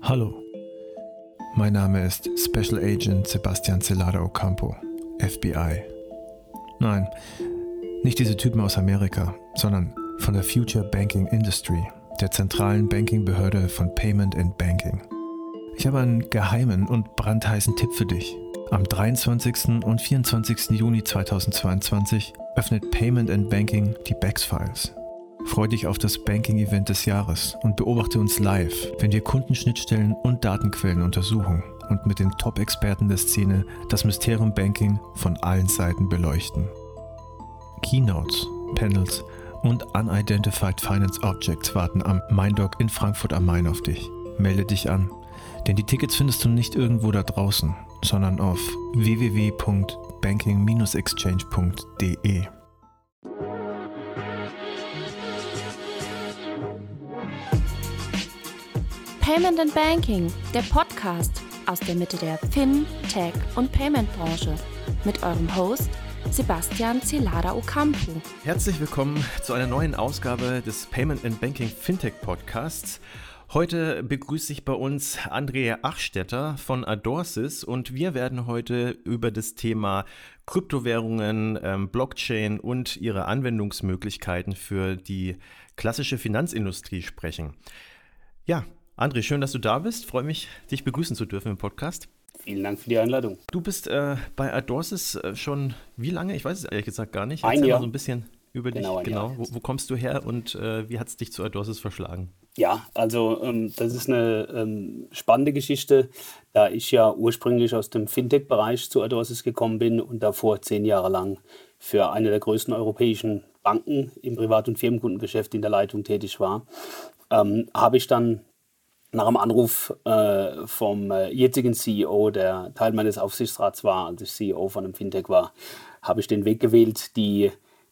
Hallo, mein Name ist Special Agent Sebastian Celada Ocampo, FBI. Nein, nicht diese Typen aus Amerika, sondern von der Future Banking Industry, der zentralen Bankingbehörde von Payment and Banking. Ich habe einen geheimen und brandheißen Tipp für dich. Am 23. und 24. Juni 2022 öffnet Payment and Banking die BEX Files. Freu dich auf das Banking-Event des Jahres und beobachte uns live, wenn wir Kundenschnittstellen und Datenquellen untersuchen und mit den Top-Experten der Szene das Mysterium Banking von allen Seiten beleuchten. Keynotes, Panels und Unidentified Finance Objects warten am MindDoc in Frankfurt am Main auf dich. Melde dich an, denn die Tickets findest du nicht irgendwo da draußen, sondern auf www.banking-exchange.de. Payment and Banking, der Podcast aus der Mitte der Fin-, Tech- und Payment-Branche mit eurem Host Sebastian Celada Ocampo. Herzlich willkommen zu einer neuen Ausgabe des Payment and Banking Fintech Podcasts. Heute begrüße ich bei uns Andrea Achstetter von Adorsis und wir werden heute über das Thema Kryptowährungen, ähm, Blockchain und ihre Anwendungsmöglichkeiten für die klassische Finanzindustrie sprechen. Ja, André, schön, dass du da bist. Freue mich, dich begrüßen zu dürfen im Podcast. Vielen Dank für die Einladung. Du bist äh, bei Adorsis äh, schon wie lange? Ich weiß es ehrlich gesagt gar nicht. Erzähl ein Jahr. mal so ein bisschen über genau, dich. Genau. Wo, wo, kommst du her und äh, wie hat es dich zu Adorsis verschlagen? Ja, also ähm, das ist eine ähm, spannende Geschichte, da ich ja ursprünglich aus dem Fintech-Bereich zu Adorsis gekommen bin und davor zehn Jahre lang für eine der größten europäischen Banken im Privat- und Firmenkundengeschäft in der Leitung tätig war, ähm, habe ich dann nach einem Anruf äh, vom äh, jetzigen CEO, der Teil meines Aufsichtsrats war, als ich CEO von einem Fintech war, habe ich den Weg gewählt, die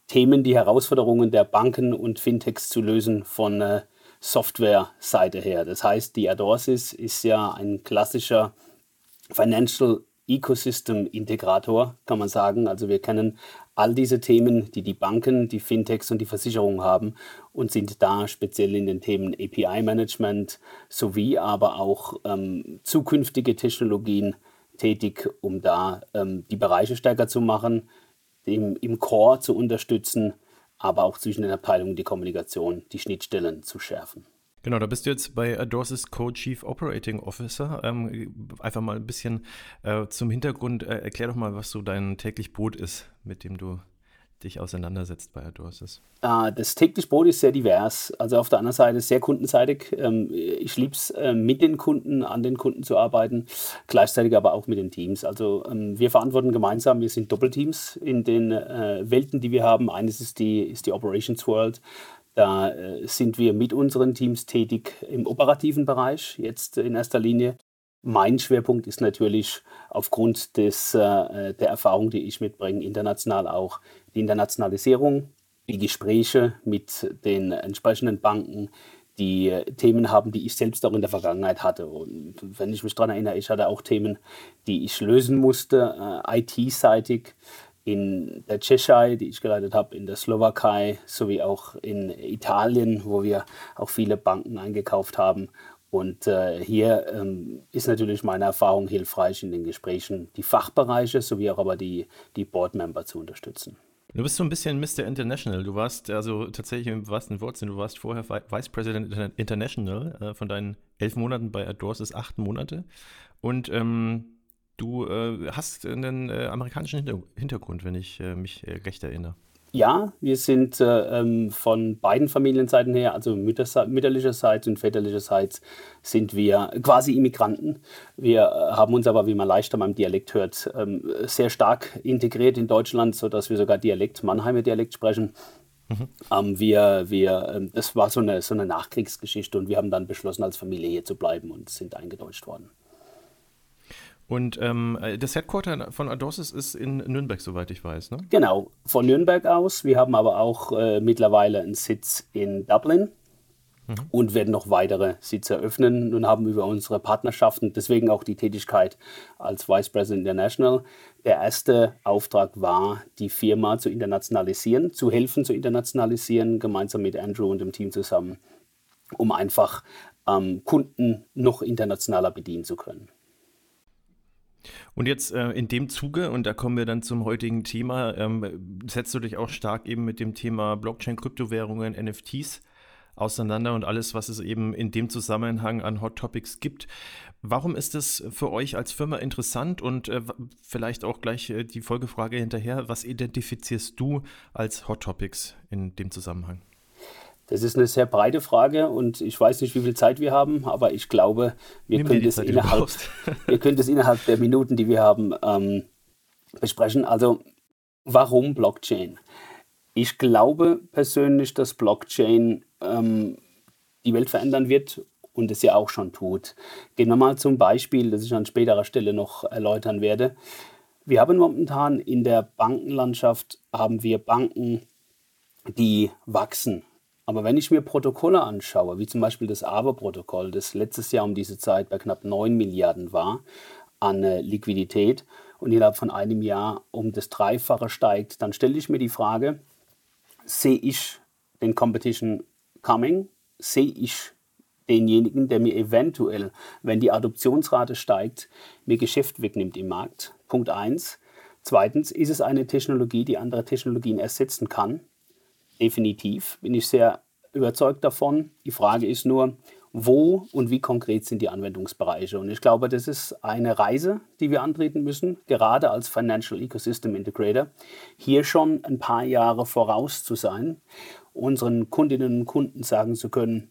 Themen, die Herausforderungen der Banken und Fintechs zu lösen von äh, Software-Seite her. Das heißt, die Adorsis ist ja ein klassischer Financial Ecosystem-Integrator, kann man sagen. Also wir kennen all diese Themen, die die Banken, die Fintechs und die Versicherungen haben und sind da speziell in den Themen API-Management sowie aber auch ähm, zukünftige Technologien tätig, um da ähm, die Bereiche stärker zu machen, im, im Core zu unterstützen, aber auch zwischen den Abteilungen die Kommunikation, die Schnittstellen zu schärfen. Genau, da bist du jetzt bei Adorsis Co-Chief Operating Officer. Ähm, einfach mal ein bisschen äh, zum Hintergrund. Äh, erklär doch mal, was so dein täglich Brot ist, mit dem du dich auseinandersetzt bei Adorsis. Ah, das täglich Brot ist sehr divers. Also auf der anderen Seite sehr kundenseitig. Ähm, ich liebe es, äh, mit den Kunden, an den Kunden zu arbeiten, gleichzeitig aber auch mit den Teams. Also ähm, wir verantworten gemeinsam, wir sind Doppelteams in den äh, Welten, die wir haben. Eines ist die, ist die Operations World. Da äh, sind wir mit unseren Teams tätig im operativen Bereich, jetzt in erster Linie. Mein Schwerpunkt ist natürlich aufgrund des, äh, der Erfahrung, die ich mitbringe, international auch die Internationalisierung, die Gespräche mit den entsprechenden Banken, die Themen haben, die ich selbst auch in der Vergangenheit hatte. Und wenn ich mich daran erinnere, ich hatte auch Themen, die ich lösen musste, äh, IT-seitig in der Tschechei, die ich geleitet habe, in der Slowakei sowie auch in Italien, wo wir auch viele Banken eingekauft haben. Und äh, hier ähm, ist natürlich meine Erfahrung hilfreich in den Gesprächen, die Fachbereiche sowie auch aber die, die Boardmember zu unterstützen. Du bist so ein bisschen Mr. International. Du warst also tatsächlich im wahrsten Wortsinn, du warst vorher Vice President International äh, von deinen elf Monaten bei Adors ist acht Monate. Und ähm, Du äh, hast einen äh, amerikanischen Hintergrund, wenn ich äh, mich äh, recht erinnere. Ja, wir sind äh, ähm, von beiden Familienseiten her, also mütterlicherseits und väterlicherseits, sind wir quasi Immigranten. Wir äh, haben uns aber, wie man leicht an meinem Dialekt hört, ähm, sehr stark integriert in Deutschland, sodass wir sogar Dialekt, Mannheimer Dialekt sprechen. Mhm. Ähm, wir, wir, ähm, das war so eine, so eine Nachkriegsgeschichte und wir haben dann beschlossen, als Familie hier zu bleiben und sind eingedeutscht worden. Und ähm, äh, das Headquarter von Adorsis ist in Nürnberg, soweit ich weiß, ne? Genau, von Nürnberg aus. Wir haben aber auch äh, mittlerweile einen Sitz in Dublin mhm. und werden noch weitere Sitze eröffnen und haben über unsere Partnerschaften, deswegen auch die Tätigkeit als Vice President International. Der erste Auftrag war, die Firma zu internationalisieren, zu helfen zu internationalisieren, gemeinsam mit Andrew und dem Team zusammen, um einfach ähm, Kunden noch internationaler bedienen zu können. Und jetzt äh, in dem Zuge, und da kommen wir dann zum heutigen Thema, ähm, setzt du dich auch stark eben mit dem Thema Blockchain, Kryptowährungen, NFTs auseinander und alles, was es eben in dem Zusammenhang an Hot Topics gibt. Warum ist es für euch als Firma interessant und äh, vielleicht auch gleich äh, die Folgefrage hinterher, was identifizierst du als Hot Topics in dem Zusammenhang? Das ist eine sehr breite Frage und ich weiß nicht, wie viel Zeit wir haben, aber ich glaube, wir, können das, Zeit, innerhalb, wir können das innerhalb der Minuten, die wir haben, ähm, besprechen. Also, warum Blockchain? Ich glaube persönlich, dass Blockchain ähm, die Welt verändern wird und es ja auch schon tut. Gehen wir mal zum Beispiel, das ich an späterer Stelle noch erläutern werde. Wir haben momentan in der Bankenlandschaft haben wir Banken, die wachsen. Aber wenn ich mir Protokolle anschaue, wie zum Beispiel das AVA-Protokoll, das letztes Jahr um diese Zeit bei knapp 9 Milliarden war an äh, Liquidität und innerhalb von einem Jahr um das Dreifache steigt, dann stelle ich mir die Frage, sehe ich den Competition coming? Sehe ich denjenigen, der mir eventuell, wenn die Adoptionsrate steigt, mir Geschäft wegnimmt im Markt? Punkt 1. Zweitens, ist es eine Technologie, die andere Technologien ersetzen kann? Definitiv, bin ich sehr überzeugt davon. Die Frage ist nur, wo und wie konkret sind die Anwendungsbereiche. Und ich glaube, das ist eine Reise, die wir antreten müssen, gerade als Financial Ecosystem Integrator, hier schon ein paar Jahre voraus zu sein, unseren Kundinnen und Kunden sagen zu können,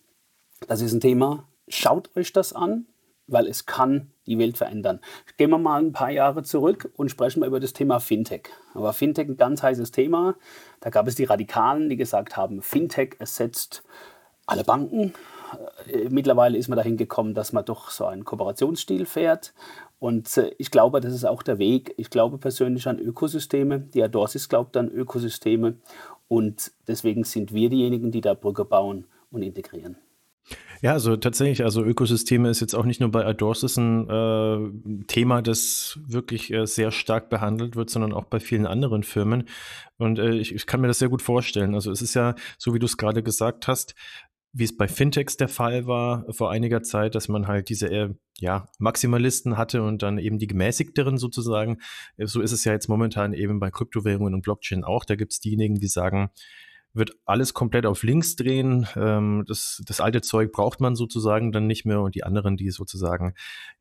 das ist ein Thema, schaut euch das an, weil es kann die Welt verändern. Gehen wir mal ein paar Jahre zurück und sprechen wir über das Thema Fintech. Aber Fintech ein ganz heißes Thema. Da gab es die Radikalen, die gesagt haben, Fintech ersetzt alle Banken, äh, mittlerweile ist man dahin gekommen, dass man doch so einen Kooperationsstil fährt. Und äh, ich glaube, das ist auch der Weg. Ich glaube persönlich an Ökosysteme. Die Adorsis glaubt an Ökosysteme. Und deswegen sind wir diejenigen, die da Brücke bauen und integrieren. Ja, also tatsächlich, also Ökosysteme ist jetzt auch nicht nur bei Adorsis ein äh, Thema, das wirklich äh, sehr stark behandelt wird, sondern auch bei vielen anderen Firmen. Und äh, ich, ich, kann mir das sehr gut vorstellen. Also es ist ja, so wie du es gerade gesagt hast, wie es bei Fintechs der Fall war vor einiger Zeit, dass man halt diese äh, ja, Maximalisten hatte und dann eben die gemäßigteren sozusagen. So ist es ja jetzt momentan eben bei Kryptowährungen und Blockchain auch. Da gibt es diejenigen, die sagen, wird alles komplett auf links drehen. Ähm, das, das alte Zeug braucht man sozusagen dann nicht mehr und die anderen, die sozusagen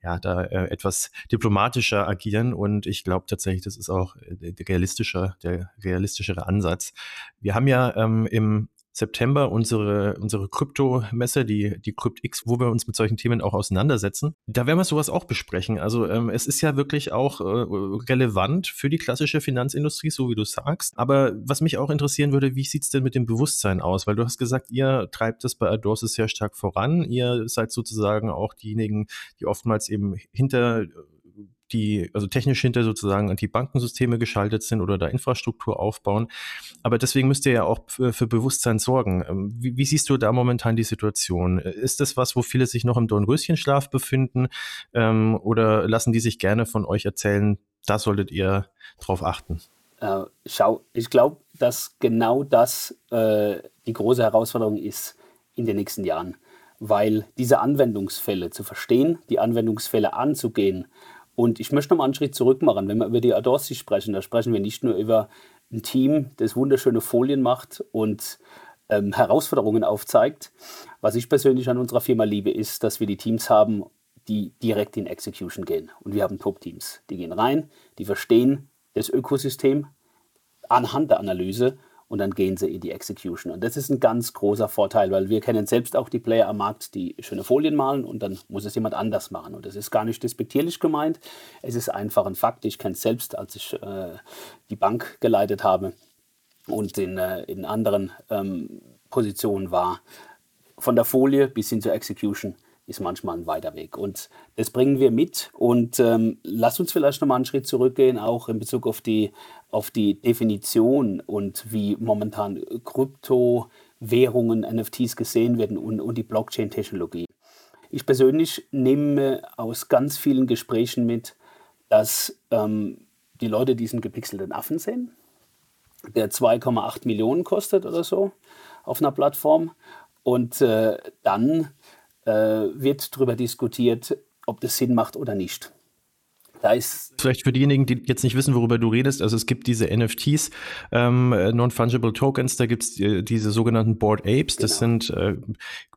ja da äh, etwas diplomatischer agieren. Und ich glaube tatsächlich, das ist auch äh, der realistischer, der realistischere Ansatz. Wir haben ja ähm, im September unsere, unsere Krypto-Messe, die, die CryptX, wo wir uns mit solchen Themen auch auseinandersetzen. Da werden wir sowas auch besprechen. Also ähm, es ist ja wirklich auch äh, relevant für die klassische Finanzindustrie, so wie du sagst. Aber was mich auch interessieren würde, wie sieht es denn mit dem Bewusstsein aus? Weil du hast gesagt, ihr treibt das bei Adorsis sehr stark voran. Ihr seid sozusagen auch diejenigen, die oftmals eben hinter die, also technisch hinter sozusagen an die Bankensysteme geschaltet sind oder da Infrastruktur aufbauen. Aber deswegen müsst ihr ja auch für, für Bewusstsein sorgen. Ähm, wie, wie, siehst du da momentan die Situation? Ist das was, wo viele sich noch im Dornröschenschlaf befinden? Ähm, oder lassen die sich gerne von euch erzählen, da solltet ihr drauf achten? Äh, schau, ich glaube, dass genau das äh, die große Herausforderung ist in den nächsten Jahren weil diese Anwendungsfälle zu verstehen, die Anwendungsfälle anzugehen und ich möchte noch mal einen Schritt zurück machen. Wenn wir über die Adorsi sprechen, da sprechen wir nicht nur über ein Team, das wunderschöne Folien macht und ähm, Herausforderungen aufzeigt. Was ich persönlich an unserer Firma liebe, ist, dass wir die Teams haben, die direkt in Execution gehen. Und wir haben Top-Teams. Die gehen rein, die verstehen das Ökosystem anhand der Analyse und dann gehen sie in die Execution. Und das ist ein ganz großer Vorteil, weil wir kennen selbst auch die Player am Markt, die schöne Folien malen und dann muss es jemand anders machen. Und das ist gar nicht despektierlich gemeint. Es ist einfach ein Fakt. Ich kenne es selbst, als ich äh, die Bank geleitet habe und in, äh, in anderen ähm, Positionen war. Von der Folie bis hin zur Execution ist manchmal ein weiter Weg. Und das bringen wir mit. Und ähm, lass uns vielleicht nochmal einen Schritt zurückgehen, auch in Bezug auf die, auf die Definition und wie momentan Kryptowährungen, NFTs gesehen werden und, und die Blockchain-Technologie. Ich persönlich nehme aus ganz vielen Gesprächen mit, dass ähm, die Leute diesen gepixelten Affen sehen, der 2,8 Millionen kostet oder so auf einer Plattform. Und äh, dann wird darüber diskutiert, ob das Sinn macht oder nicht. Da ist Vielleicht für diejenigen, die jetzt nicht wissen, worüber du redest, also es gibt diese NFTs, ähm, Non-Fungible Tokens, da gibt es äh, diese sogenannten Board Apes, das genau. sind äh,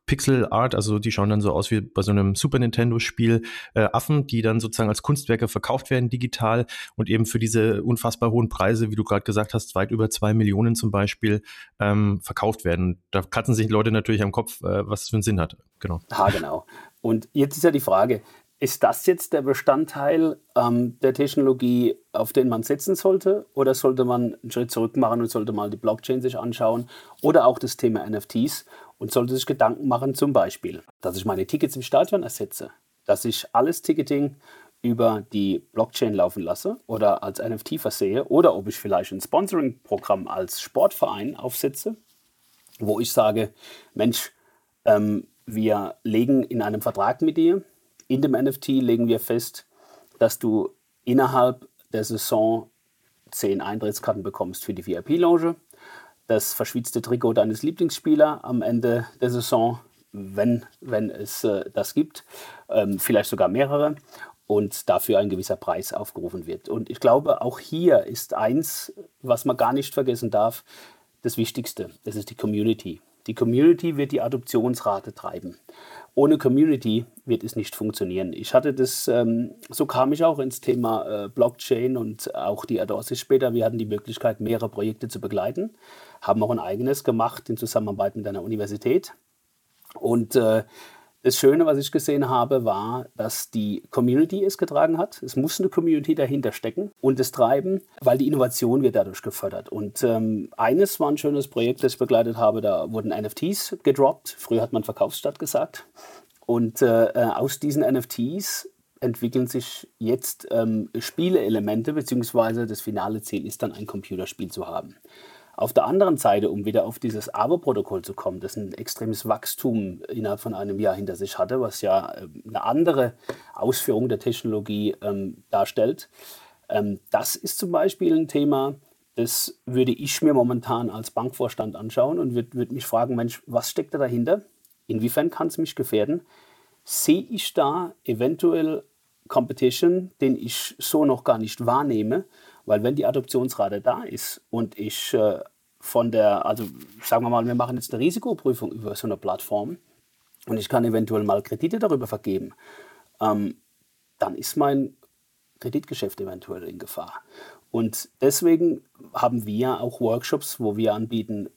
Pixel Art, also die schauen dann so aus wie bei so einem Super Nintendo-Spiel, äh, Affen, die dann sozusagen als Kunstwerke verkauft werden digital und eben für diese unfassbar hohen Preise, wie du gerade gesagt hast, weit über zwei Millionen zum Beispiel, ähm, verkauft werden. Da kratzen sich Leute natürlich am Kopf, äh, was es für einen Sinn hat. Genau. Ha, genau. Und jetzt ist ja die Frage, ist das jetzt der Bestandteil ähm, der Technologie, auf den man setzen sollte? Oder sollte man einen Schritt zurück machen und sollte mal die Blockchain sich anschauen? Oder auch das Thema NFTs und sollte sich Gedanken machen, zum Beispiel, dass ich meine Tickets im Stadion ersetze, dass ich alles Ticketing über die Blockchain laufen lasse oder als NFT versehe oder ob ich vielleicht ein Sponsoring-Programm als Sportverein aufsetze, wo ich sage, Mensch, ähm, wir legen in einem Vertrag mit dir, in dem NFT legen wir fest, dass du innerhalb der Saison zehn Eintrittskarten bekommst für die VIP-Lounge, das verschwitzte Trikot deines Lieblingsspielers am Ende der Saison, wenn, wenn es äh, das gibt, ähm, vielleicht sogar mehrere. Und dafür ein gewisser Preis aufgerufen wird. Und ich glaube, auch hier ist eins, was man gar nicht vergessen darf, das Wichtigste, das ist die Community. Die Community wird die Adoptionsrate treiben ohne Community wird es nicht funktionieren. Ich hatte das, ähm, so kam ich auch ins Thema äh, Blockchain und auch die Adorsis später. Wir hatten die Möglichkeit, mehrere Projekte zu begleiten, haben auch ein eigenes gemacht in Zusammenarbeit mit einer Universität. Und äh, das Schöne, was ich gesehen habe, war, dass die Community es getragen hat. Es muss eine Community dahinter stecken und es treiben, weil die Innovation wird dadurch gefördert. Und ähm, eines war ein schönes Projekt, das ich begleitet habe. Da wurden NFTs gedroppt. Früher hat man Verkaufsstadt gesagt. Und äh, äh aus diesen NFTs entwickeln sich jetzt ähm, Spieleelemente, beziehungsweise das finale Ziel ist dann ein Computerspiel zu haben. Auf der anderen Seite, um wieder auf dieses ABO-Protokoll zu kommen, das ein extremes Wachstum innerhalb von einem Jahr hinter sich hatte, was ja ähm, eine andere Ausführung der Technologie ähm, darstellt. Ähm, das ist zum Beispiel ein Thema, das würde ich mir momentan als Bankvorstand anschauen und würde würd mich fragen, Mensch, was steckt da dahinter? Inwiefern kann es mich gefährden? Sehe ich da eventuell Competition, den ich so noch gar nicht wahrnehme? Weil wenn die Adoptionsrate da ist und ich äh, von der, also sagen wir mal, wir machen jetzt eine Risikoprüfung über so eine Plattform und ich kann eventuell mal Kredite darüber vergeben, ähm, dann ist mein Kreditgeschäft eventuell in Gefahr. Und deswegen haben wir auch Workshops, wo wir anbieten,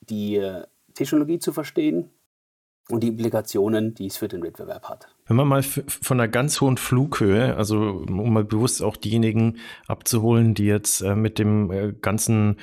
die äh, Technologie zu verstehen und die Implikationen, die es für den Wettbewerb hat. Wenn man mal von einer ganz hohen Flughöhe, also um mal bewusst auch diejenigen abzuholen, die jetzt äh, mit dem äh, ganzen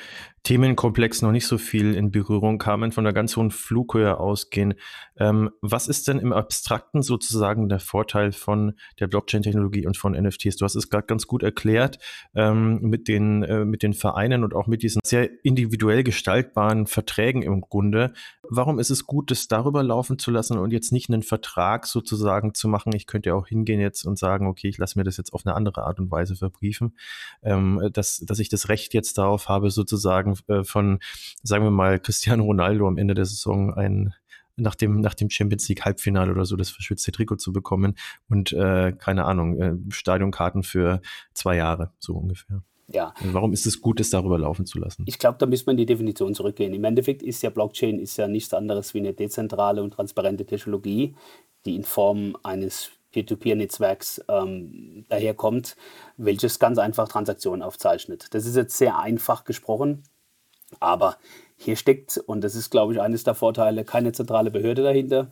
Themenkomplex noch nicht so viel in Berührung kamen, von einer ganz hohen Flughöhe ausgehen. Ähm, was ist denn im Abstrakten sozusagen der Vorteil von der Blockchain-Technologie und von NFTs? Du hast es gerade ganz gut erklärt ähm, mit, den, äh, mit den Vereinen und auch mit diesen sehr individuell gestaltbaren Verträgen im Grunde. Warum ist es gut, das darüber laufen zu lassen und jetzt nicht einen Vertrag sozusagen zu machen? Ich könnte ja auch hingehen jetzt und sagen, okay, ich lasse mir das jetzt auf eine andere Art und Weise verbriefen, ähm, dass, dass ich das Recht jetzt darauf habe, sozusagen äh, von, sagen wir mal, Cristiano Ronaldo am Ende der Saison ein nach dem, nach dem Champions League Halbfinale oder so das verschwitzte Trikot zu bekommen und äh, keine Ahnung, äh, Stadionkarten für zwei Jahre, so ungefähr. Ja. Warum ist es gut, es darüber laufen zu lassen? Ich glaube, da müsste man in die Definition zurückgehen. Im Endeffekt ist ja Blockchain ist ja nichts anderes wie eine dezentrale und transparente Technologie, die in Form eines Peer-to-Peer-Netzwerks ähm, daherkommt, welches ganz einfach Transaktionen aufzeichnet. Das ist jetzt sehr einfach gesprochen. Aber hier steckt, und das ist, glaube ich, eines der Vorteile, keine zentrale Behörde dahinter.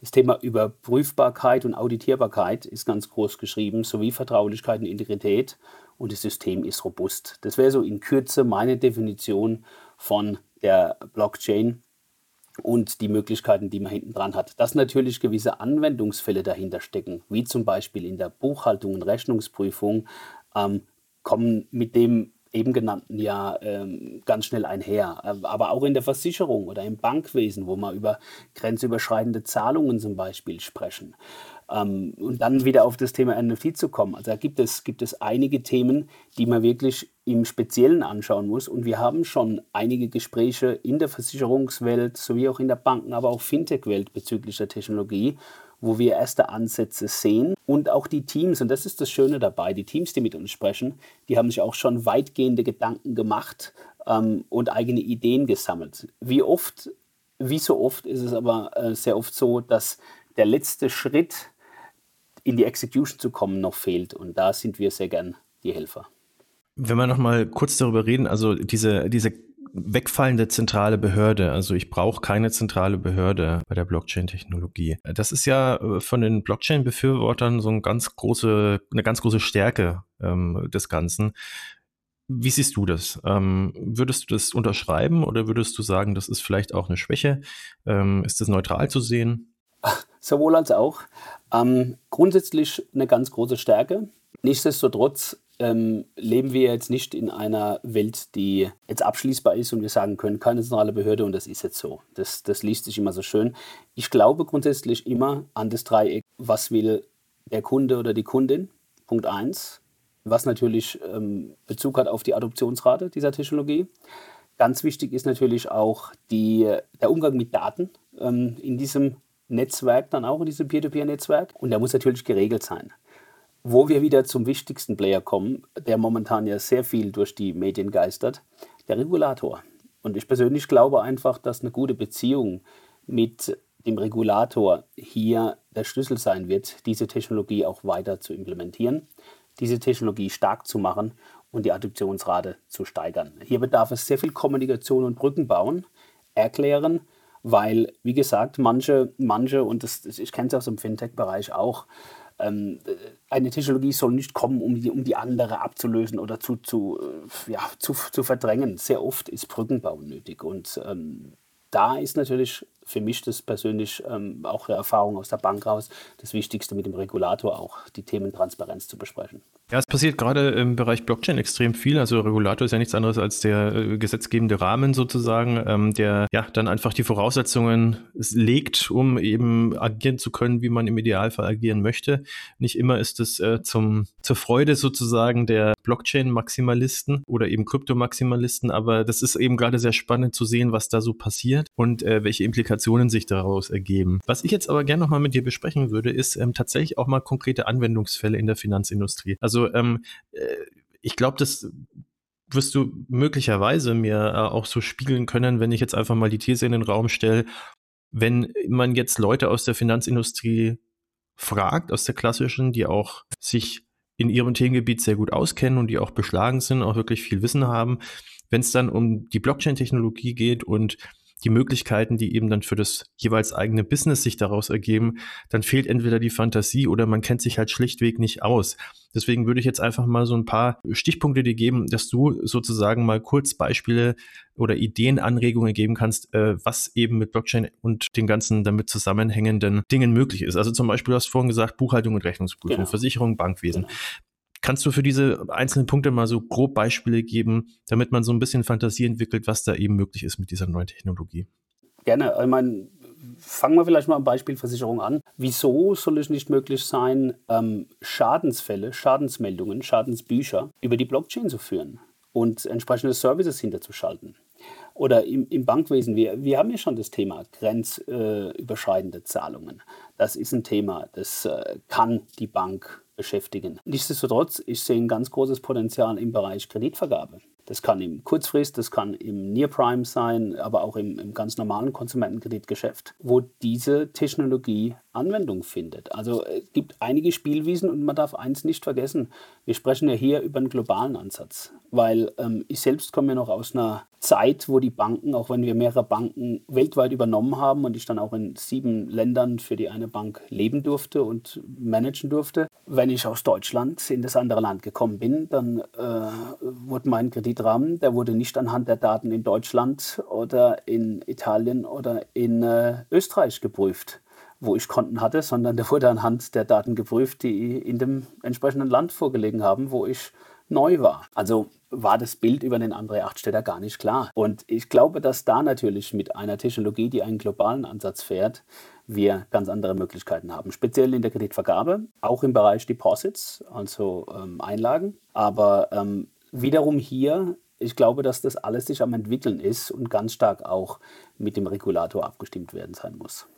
Das Thema Überprüfbarkeit und Auditierbarkeit ist ganz groß geschrieben, sowie Vertraulichkeit und Integrität. Und das System ist robust. Das wäre so in Kürze meine Definition von der Blockchain und die Möglichkeiten, die man hinten dran hat. Dass natürlich gewisse Anwendungsfälle dahinter stecken, wie zum Beispiel in der Buchhaltung und Rechnungsprüfung, ähm, kommen mit dem eben genannten ja ähm, ganz schnell einher. Aber auch in der Versicherung oder im Bankwesen, wo wir über grenzüberschreitende Zahlungen zum Beispiel sprechen. Ähm, und dann wieder auf das Thema NFT zu kommen. Also da gibt es, gibt es einige Themen, die man wirklich im Speziellen anschauen muss. Und wir haben schon einige Gespräche in der Versicherungswelt sowie auch in der Banken, aber auch Fintech-Welt bezüglich der Technologie wo wir erste Ansätze sehen. Und auch die Teams, und das ist das Schöne dabei, die Teams, die mit uns sprechen, die haben sich auch schon weitgehende Gedanken gemacht ähm, und eigene Ideen gesammelt. Wie oft, wie so oft ist es aber äh, sehr oft so, dass der letzte Schritt in die Execution zu kommen noch fehlt. Und da sind wir sehr gern die Helfer. Wenn wir noch mal kurz darüber reden, also diese, diese wegfallende zentrale Behörde. Also ich brauche keine zentrale Behörde bei der Blockchain-Technologie. Das ist ja äh, von den Blockchain-Befürwortern so eine ganz große, eine ganz große Stärke ähm, des Ganzen. Wie siehst du das? Ähm, würdest du das unterschreiben oder würdest du sagen, das ist vielleicht auch eine Schwäche? Ähm, ist das neutral zu sehen? Sowohl als auch. Ähm, grundsätzlich eine ganz große Stärke. Nichtsdestotrotz ähm, leben wir jetzt nicht in einer Welt, die jetzt abschließbar ist und wir sagen können, keine zentrale Behörde und das ist jetzt so. Das, das liest sich immer so schön. Ich glaube grundsätzlich immer an das Dreieck, was will der Kunde oder die Kundin, Punkt 1, was natürlich ähm, Bezug hat auf die Adoptionsrate dieser Technologie. Ganz wichtig ist natürlich auch die, der Umgang mit Daten ähm, in diesem Netzwerk, dann auch in diesem Peer-to-Peer-Netzwerk. Und der muss natürlich geregelt sein. Wo wir wieder zum wichtigsten Player kommen, der momentan ja sehr viel durch die Medien geistert, der Regulator. Und ich persönlich glaube einfach, dass eine gute Beziehung mit dem Regulator hier der Schlüssel sein wird, diese Technologie auch weiter zu implementieren, diese Technologie stark zu machen und die Adoptionsrate zu steigern. Hier bedarf es sehr viel Kommunikation und Brücken bauen, erklären, weil, wie gesagt, manche, manche und das, ich kenne es aus dem Fintech-Bereich auch, eine Technologie soll nicht kommen, um die, um die andere abzulösen oder zu, zu, äh, ja, zu, zu verdrängen. Sehr oft ist Brückenbau nötig. Und ähm, da ist natürlich für mich das persönlich ähm, auch der Erfahrung aus der Bank raus das Wichtigste mit dem Regulator auch, die Themen Transparenz zu besprechen. Ja, es passiert gerade im Bereich Blockchain extrem viel. Also Regulator ist ja nichts anderes als der äh, gesetzgebende Rahmen sozusagen, ähm, der ja dann einfach die Voraussetzungen legt, um eben agieren zu können, wie man im Idealfall agieren möchte. Nicht immer ist es äh, zum, zur Freude sozusagen der Blockchain-Maximalisten oder eben Krypto-Maximalisten, aber das ist eben gerade sehr spannend zu sehen, was da so passiert und äh, welche Implikationen sich daraus ergeben. Was ich jetzt aber gerne nochmal mit dir besprechen würde, ist ähm, tatsächlich auch mal konkrete Anwendungsfälle in der Finanzindustrie. Also also ähm, äh, ich glaube, das wirst du möglicherweise mir äh, auch so spiegeln können, wenn ich jetzt einfach mal die These in den Raum stelle, wenn man jetzt Leute aus der Finanzindustrie fragt, aus der klassischen, die auch sich in ihrem Themengebiet sehr gut auskennen und die auch beschlagen sind, auch wirklich viel Wissen haben, wenn es dann um die Blockchain-Technologie geht und die Möglichkeiten, die eben dann für das jeweils eigene Business sich daraus ergeben, dann fehlt entweder die Fantasie oder man kennt sich halt schlichtweg nicht aus. Deswegen würde ich jetzt einfach mal so ein paar Stichpunkte dir geben, dass du sozusagen mal kurz Beispiele oder Ideen, Anregungen geben kannst, äh, was eben mit Blockchain und den ganzen damit zusammenhängenden Dingen möglich ist. Also zum Beispiel, du hast vorhin gesagt, Buchhaltung und Rechnungsprüfung, genau. Versicherung, Bankwesen. Genau. Kannst du für diese einzelnen Punkte mal so grob Beispiele geben, damit man so ein bisschen Fantasie entwickelt, was da eben möglich ist mit dieser neuen Technologie? Gerne. Ich meine, fangen wir vielleicht mal am Beispiel Versicherung an. Wieso soll es nicht möglich sein, ähm, Schadensfälle, Schadensmeldungen, Schadensbücher über die Blockchain zu führen und entsprechende Services hinterzuschalten? Oder im, im Bankwesen, wir, wir haben ja schon das Thema grenzüberschreitende Zahlungen. Das ist ein Thema, das äh, kann die Bank beschäftigen. Nichtsdestotrotz, ich sehe ein ganz großes Potenzial im Bereich Kreditvergabe. Das kann im Kurzfrist, das kann im Near Prime sein, aber auch im, im ganz normalen Konsumentenkreditgeschäft, wo diese Technologie Anwendung findet. Also es gibt einige Spielwiesen und man darf eins nicht vergessen. Wir sprechen ja hier über einen globalen Ansatz, weil ähm, ich selbst komme ja noch aus einer Zeit, wo die Banken, auch wenn wir mehrere Banken weltweit übernommen haben und ich dann auch in sieben Ländern für die eine Bank leben durfte und managen durfte, wenn ich aus Deutschland in das andere Land gekommen bin, dann äh, wurde mein Kreditrahmen, der wurde nicht anhand der Daten in Deutschland oder in Italien oder in äh, Österreich geprüft wo ich Konten hatte, sondern der wurde anhand der Daten geprüft, die in dem entsprechenden Land vorgelegen haben, wo ich neu war. Also war das Bild über den André Achtstetter gar nicht klar. Und ich glaube, dass da natürlich mit einer Technologie, die einen globalen Ansatz fährt, wir ganz andere Möglichkeiten haben. Speziell in der Kreditvergabe, auch im Bereich Deposits, also ähm, Einlagen. Aber ähm, wiederum hier, ich glaube, dass das alles sich am entwickeln ist und ganz stark auch mit dem Regulator abgestimmt werden sein muss.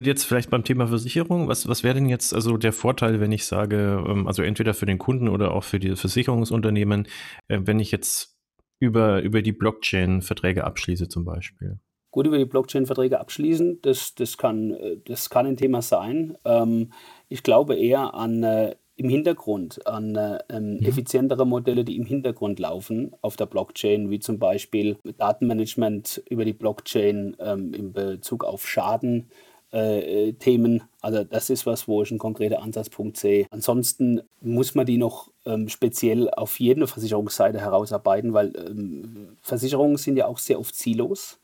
Jetzt vielleicht beim Thema Versicherung, was, was wäre denn jetzt also der Vorteil, wenn ich sage, ähm, also entweder für den Kunden oder auch für die Versicherungsunternehmen, äh, wenn ich jetzt über, über die Blockchain Verträge abschließe zum Beispiel? Gut, über die Blockchain Verträge abschließen, das, das, kann, äh, das kann ein Thema sein. Ähm, ich glaube eher an äh, im Hintergrund an äh, ähm, mhm. effizientere Modelle, die im Hintergrund laufen auf der Blockchain, wie zum Beispiel Datenmanagement über die Blockchain ähm, in Bezug auf Schaden, äh, Themen. Also das ist was, wo ich einen konkreten Ansatzpunkt sehe. Ansonsten muss man die noch ähm, speziell auf jede Versicherungsseite herausarbeiten, weil ähm, Versicherungen sind ja auch sehr oft Silos,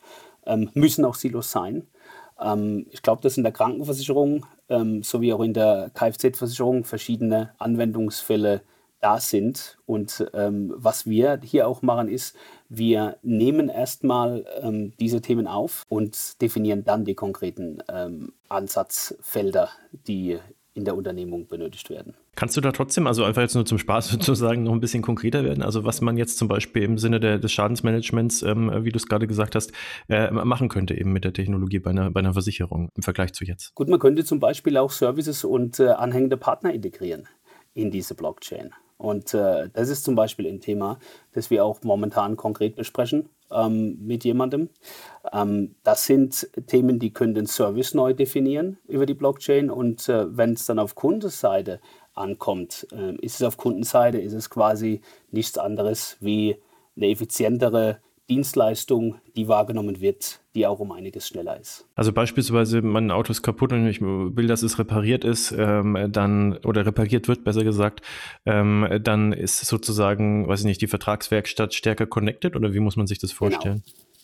ähm, müssen auch Silos sein. Ähm, ich glaube, dass in der Krankenversicherung ähm, sowie auch in der Kfz-Versicherung verschiedene Anwendungsfälle da sind. Und ähm, was wir hier auch machen, ist, wir nehmen erstmal ähm, diese Themen auf und definieren dann die konkreten ähm, Ansatzfelder, die in der Unternehmung benötigt werden. Kannst du da trotzdem, also einfach jetzt nur zum Spaß sozusagen, noch ein bisschen konkreter werden? Also was man jetzt zum Beispiel im Sinne der, des Schadensmanagements, ähm, wie du es gerade gesagt hast, äh, machen könnte eben mit der Technologie bei einer, bei einer Versicherung im Vergleich zu jetzt? Gut, man könnte zum Beispiel auch Services und äh, anhängende Partner integrieren in diese Blockchain. Und äh, das ist zum Beispiel ein Thema, das wir auch momentan konkret besprechen ähm, mit jemandem. Ähm, das sind Themen, die können den Service neu definieren über die Blockchain. Und äh, wenn es dann auf Kundenseite ankommt, äh, ist es auf Kundenseite, ist es quasi nichts anderes wie eine effizientere Dienstleistung, die wahrgenommen wird, die auch um einiges schneller ist. Also beispielsweise mein Auto ist kaputt und ich will, dass es repariert ist, ähm, dann oder repariert wird, besser gesagt, ähm, dann ist sozusagen, weiß ich nicht, die Vertragswerkstatt stärker connected oder wie muss man sich das genau. vorstellen?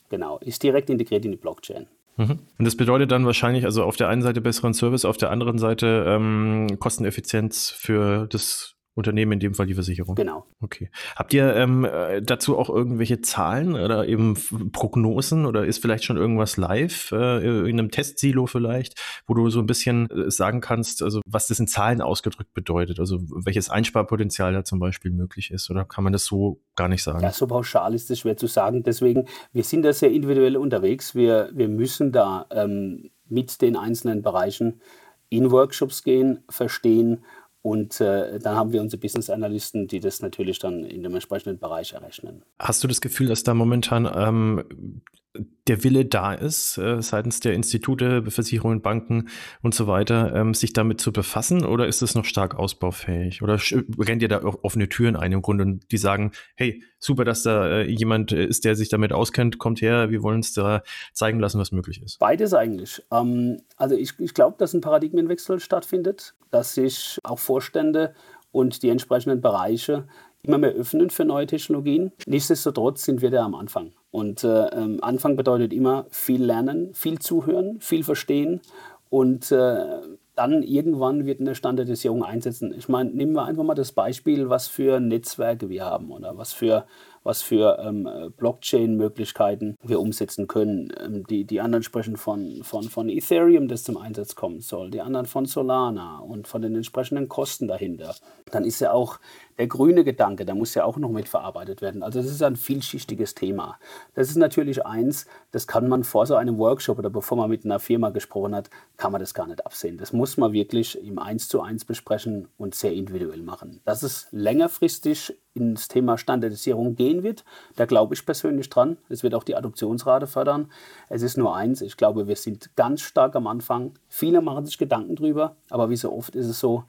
Genau, genau. ist direkt integriert in die Blockchain. Mhm. Und das bedeutet dann wahrscheinlich, also auf der einen Seite besseren Service, auf der anderen Seite ähm, Kosteneffizienz für das Unternehmen, in dem Fall die Versicherung. Genau. Okay. Habt ihr ähm, äh, dazu auch irgendwelche Zahlen oder eben Prognosen oder ist vielleicht schon irgendwas live, äh, in einem Testsilo vielleicht, wo du so ein bisschen äh, sagen kannst, also was das in Zahlen ausgedrückt bedeutet, also welches Einsparpotenzial da zum Beispiel möglich ist oder kann man das so gar nicht sagen? Ja, so pauschal ist es schwer zu sagen. Deswegen, wir sind da sehr individuell unterwegs. Wir, wir müssen da ähm, mit den einzelnen Bereichen in Workshops gehen, verstehen und äh, dann haben wir unsere Business Analysten, die das natürlich dann in dem entsprechenden Bereich errechnen. Hast du das Gefühl, dass da momentan ähm, der Wille da ist, äh, seitens der Institute, Versicherungen, Banken und so weiter, ähm, sich damit zu befassen? Oder ist es noch stark ausbaufähig? Oder rennt ihr da offene Türen ein im Grunde und die sagen, hey, super, dass da äh, jemand ist, der sich damit auskennt, kommt her, wir wollen uns da zeigen lassen, was möglich ist? Beides eigentlich. Ähm, also ich, ich glaube, dass ein Paradigmenwechsel stattfindet, dass sich auch Vorstände und die entsprechenden Bereiche immer mehr öffnen für neue Technologien. Nichtsdestotrotz sind wir da am Anfang. Und äh, ähm, Anfang bedeutet immer viel lernen, viel zuhören, viel verstehen und äh, dann irgendwann wird eine Standardisierung einsetzen. Ich meine, nehmen wir einfach mal das Beispiel, was für Netzwerke wir haben oder was für was für ähm, Blockchain-Möglichkeiten wir umsetzen können. Ähm, die, die anderen sprechen von, von, von Ethereum, das zum Einsatz kommen soll, die anderen von Solana und von den entsprechenden Kosten dahinter. Dann ist ja auch der grüne Gedanke, der muss ja auch noch mitverarbeitet werden. Also das ist ein vielschichtiges Thema. Das ist natürlich eins, das kann man vor so einem Workshop oder bevor man mit einer Firma gesprochen hat, kann man das gar nicht absehen. Das muss man wirklich im Eins zu eins besprechen und sehr individuell machen. Dass es längerfristig ins Thema Standardisierung gehen wird, da glaube ich persönlich dran. Es wird auch die Adoptionsrate fördern. Es ist nur eins, ich glaube, wir sind ganz stark am Anfang. Viele machen sich Gedanken drüber, aber wie so oft ist es so,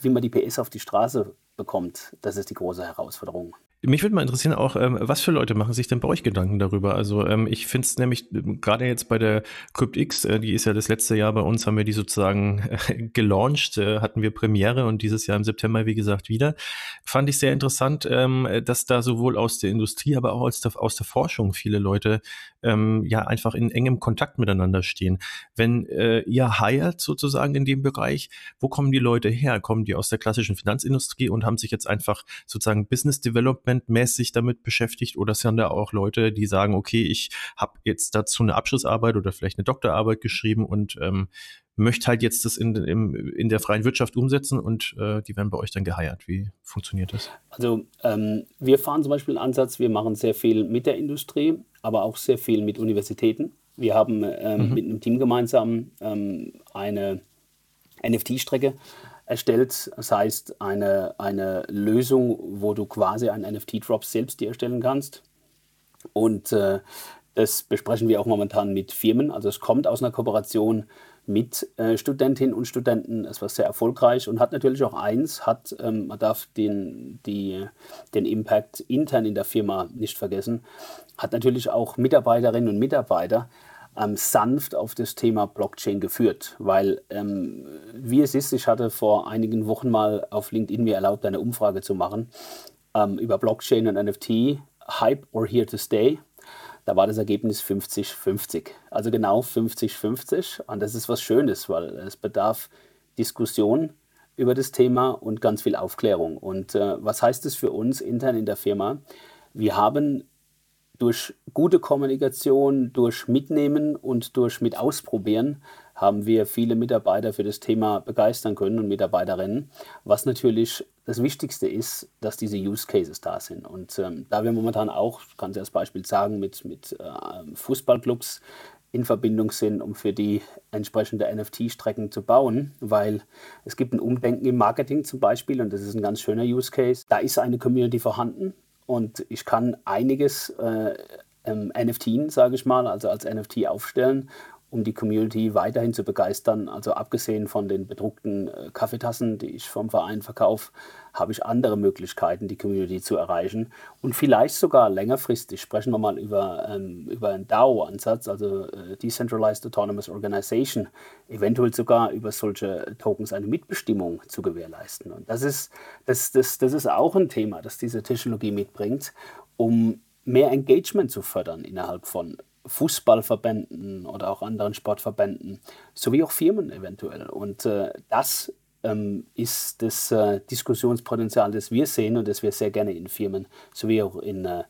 wie man die PS auf die Straße bekommt, das ist die große Herausforderung. Mich würde mal interessieren auch, ähm, was für Leute machen sich denn bei euch Gedanken darüber? Also ähm, ich finde es nämlich ähm, gerade jetzt bei der CryptX, äh, die ist ja das letzte Jahr bei uns, haben wir die sozusagen äh, gelauncht, äh, hatten wir Premiere und dieses Jahr im September, wie gesagt, wieder. Fand ich sehr interessant, dass da sowohl aus der Industrie, aber auch aus der, aus der Forschung viele Leute ja einfach in engem Kontakt miteinander stehen. Wenn ihr hired sozusagen in dem Bereich, wo kommen die Leute her? Kommen die aus der klassischen Finanzindustrie und haben sich jetzt einfach sozusagen Business Development Development-mäßig damit beschäftigt oder sind da auch Leute, die sagen, okay, ich habe jetzt dazu eine Abschlussarbeit oder vielleicht eine Doktorarbeit geschrieben und ähm, möchte halt jetzt das in, in, in der freien Wirtschaft umsetzen und äh, die werden bei euch dann geheiert. Wie funktioniert das? Also ähm, wir fahren zum Beispiel einen Ansatz, wir machen sehr viel mit der Industrie, aber auch sehr viel mit Universitäten. Wir haben ähm, mhm. mit einem Team gemeinsam ähm, eine NFT-Strecke erstellt. Das heißt, eine, eine Lösung, wo du quasi einen NFT-Drop selbst dir erstellen kannst. Und äh, das besprechen wir auch momentan mit Firmen. Also es kommt aus einer Kooperation mit äh, Studentinnen und Studenten. Es war sehr erfolgreich und hat natürlich auch eins, hat, ähm, man darf den, die, den Impact intern in der Firma nicht vergessen, hat natürlich auch Mitarbeiterinnen und Mitarbeiter ähm, sanft auf das Thema Blockchain geführt, weil ähm, wie es ist, ich hatte vor einigen Wochen mal auf LinkedIn mir erlaubt, eine Umfrage zu machen ähm, über Blockchain und NFT, Hype or Here to Stay. Da war das Ergebnis 50-50. Also genau 50-50. Und das ist was Schönes, weil es bedarf Diskussion über das Thema und ganz viel Aufklärung. Und äh, was heißt das für uns intern in der Firma? Wir haben durch gute Kommunikation, durch Mitnehmen und durch mit Ausprobieren haben wir viele Mitarbeiter für das Thema begeistern können und Mitarbeiterinnen. Was natürlich das Wichtigste ist, dass diese Use Cases da sind. Und ähm, da wir momentan auch, ich kann es als Beispiel sagen, mit, mit äh, Fußballclubs in Verbindung sind, um für die entsprechende NFT-Strecken zu bauen, weil es gibt ein Umdenken im Marketing zum Beispiel und das ist ein ganz schöner Use Case. Da ist eine Community vorhanden, und ich kann einiges äh, ähm, NFT, sage ich mal, also als NFT aufstellen, um die Community weiterhin zu begeistern. Also abgesehen von den bedruckten äh, Kaffeetassen, die ich vom Verein verkaufe, habe ich andere Möglichkeiten, die Community zu erreichen. Und vielleicht sogar längerfristig sprechen wir mal über, ähm, über einen DAO-Ansatz, also äh, Decentralized Autonomous Organization, eventuell sogar über solche Tokens eine Mitbestimmung zu gewährleisten. Und das ist, das, das, das ist auch ein Thema, das diese Technologie mitbringt, um mehr Engagement zu fördern innerhalb von Fußballverbänden oder auch anderen Sportverbänden, sowie auch Firmen eventuell. Und äh, das ähm, ist das äh, Diskussionspotenzial, das wir sehen und das wir sehr gerne in Firmen sowie auch in, äh,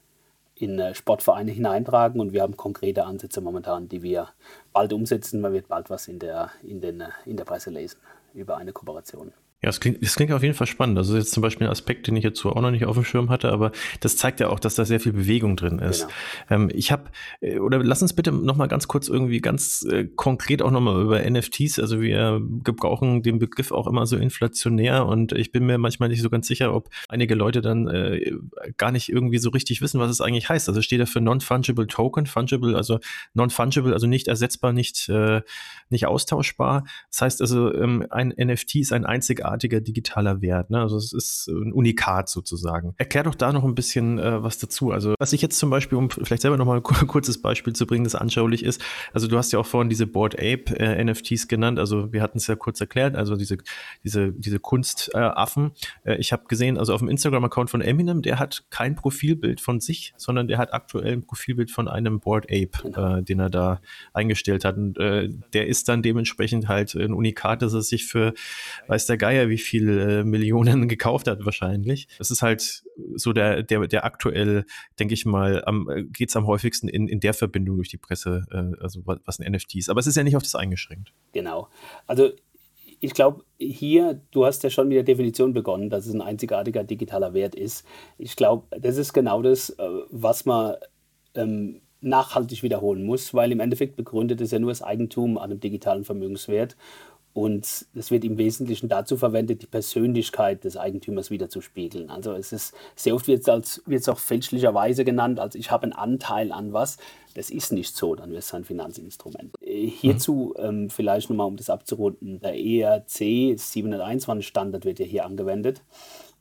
in äh, Sportvereine hineintragen. Und wir haben konkrete Ansätze momentan, die wir bald umsetzen. Man wird bald was in der, in den, äh, in der Presse lesen über eine Kooperation. Ja, das klingt, das klingt auf jeden Fall spannend. Also jetzt zum Beispiel ein Aspekt, den ich jetzt so auch noch nicht auf dem Schirm hatte, aber das zeigt ja auch, dass da sehr viel Bewegung drin ist. Genau. Ähm, ich habe, äh, oder lass uns bitte nochmal ganz kurz irgendwie ganz äh, konkret auch nochmal über NFTs. Also wir gebrauchen den Begriff auch immer so inflationär und ich bin mir manchmal nicht so ganz sicher, ob einige Leute dann äh, gar nicht irgendwie so richtig wissen, was es eigentlich heißt. Also steht da für Non-Fungible Token, Fungible, also Non-Fungible, also nicht ersetzbar, nicht, äh, nicht austauschbar. Das heißt also, ähm, ein NFT ist ein einziger einzigartiger digitaler Wert. Ne? Also es ist ein Unikat sozusagen. Erklär doch da noch ein bisschen äh, was dazu. Also was ich jetzt zum Beispiel, um vielleicht selber noch mal ein kurzes Beispiel zu bringen, das anschaulich ist. Also du hast ja auch vorhin diese Board Ape äh, NFTs genannt. Also wir hatten es ja kurz erklärt. Also diese diese diese Kunstaffen. Äh, ich habe gesehen, also auf dem Instagram-Account von Eminem, der hat kein Profilbild von sich, sondern der hat aktuell ein Profilbild von einem Board Ape, genau. äh, den er da eingestellt hat. Und äh, der ist dann dementsprechend halt ein Unikat, dass er sich für weiß der Geier Dreier wie viele äh, Millionen gekauft hat wahrscheinlich. Das ist halt so der, der, der aktuell, denke ich mal, äh, geht es am häufigsten in, in der Verbindung durch die Presse, äh, also was, was ein NFT ist. Aber es ist ja nicht auf das eingeschränkt. Genau. Also ich glaube, hier, du hast ja schon mit der Definition begonnen, dass es ein einzigartiger digitaler Wert ist. Ich glaube, das ist genau das, äh, was man ähm, nachhaltig wiederholen muss, weil im Endeffekt begründet es ja nur das Eigentum an einem digitalen Vermögenswert. Und es wird im Wesentlichen dazu verwendet, die Persönlichkeit des Eigentümers wiederzuspiegeln. Also es ist sehr oft wird es, wird es auch fälschlicherweise genannt, als ich habe einen Anteil an was. Das ist nicht so, dann wäre es ein Finanzinstrument. Äh, hierzu mhm. ähm, vielleicht nochmal, um das abzurunden, der ERC 721 Standard wird ja hier angewendet.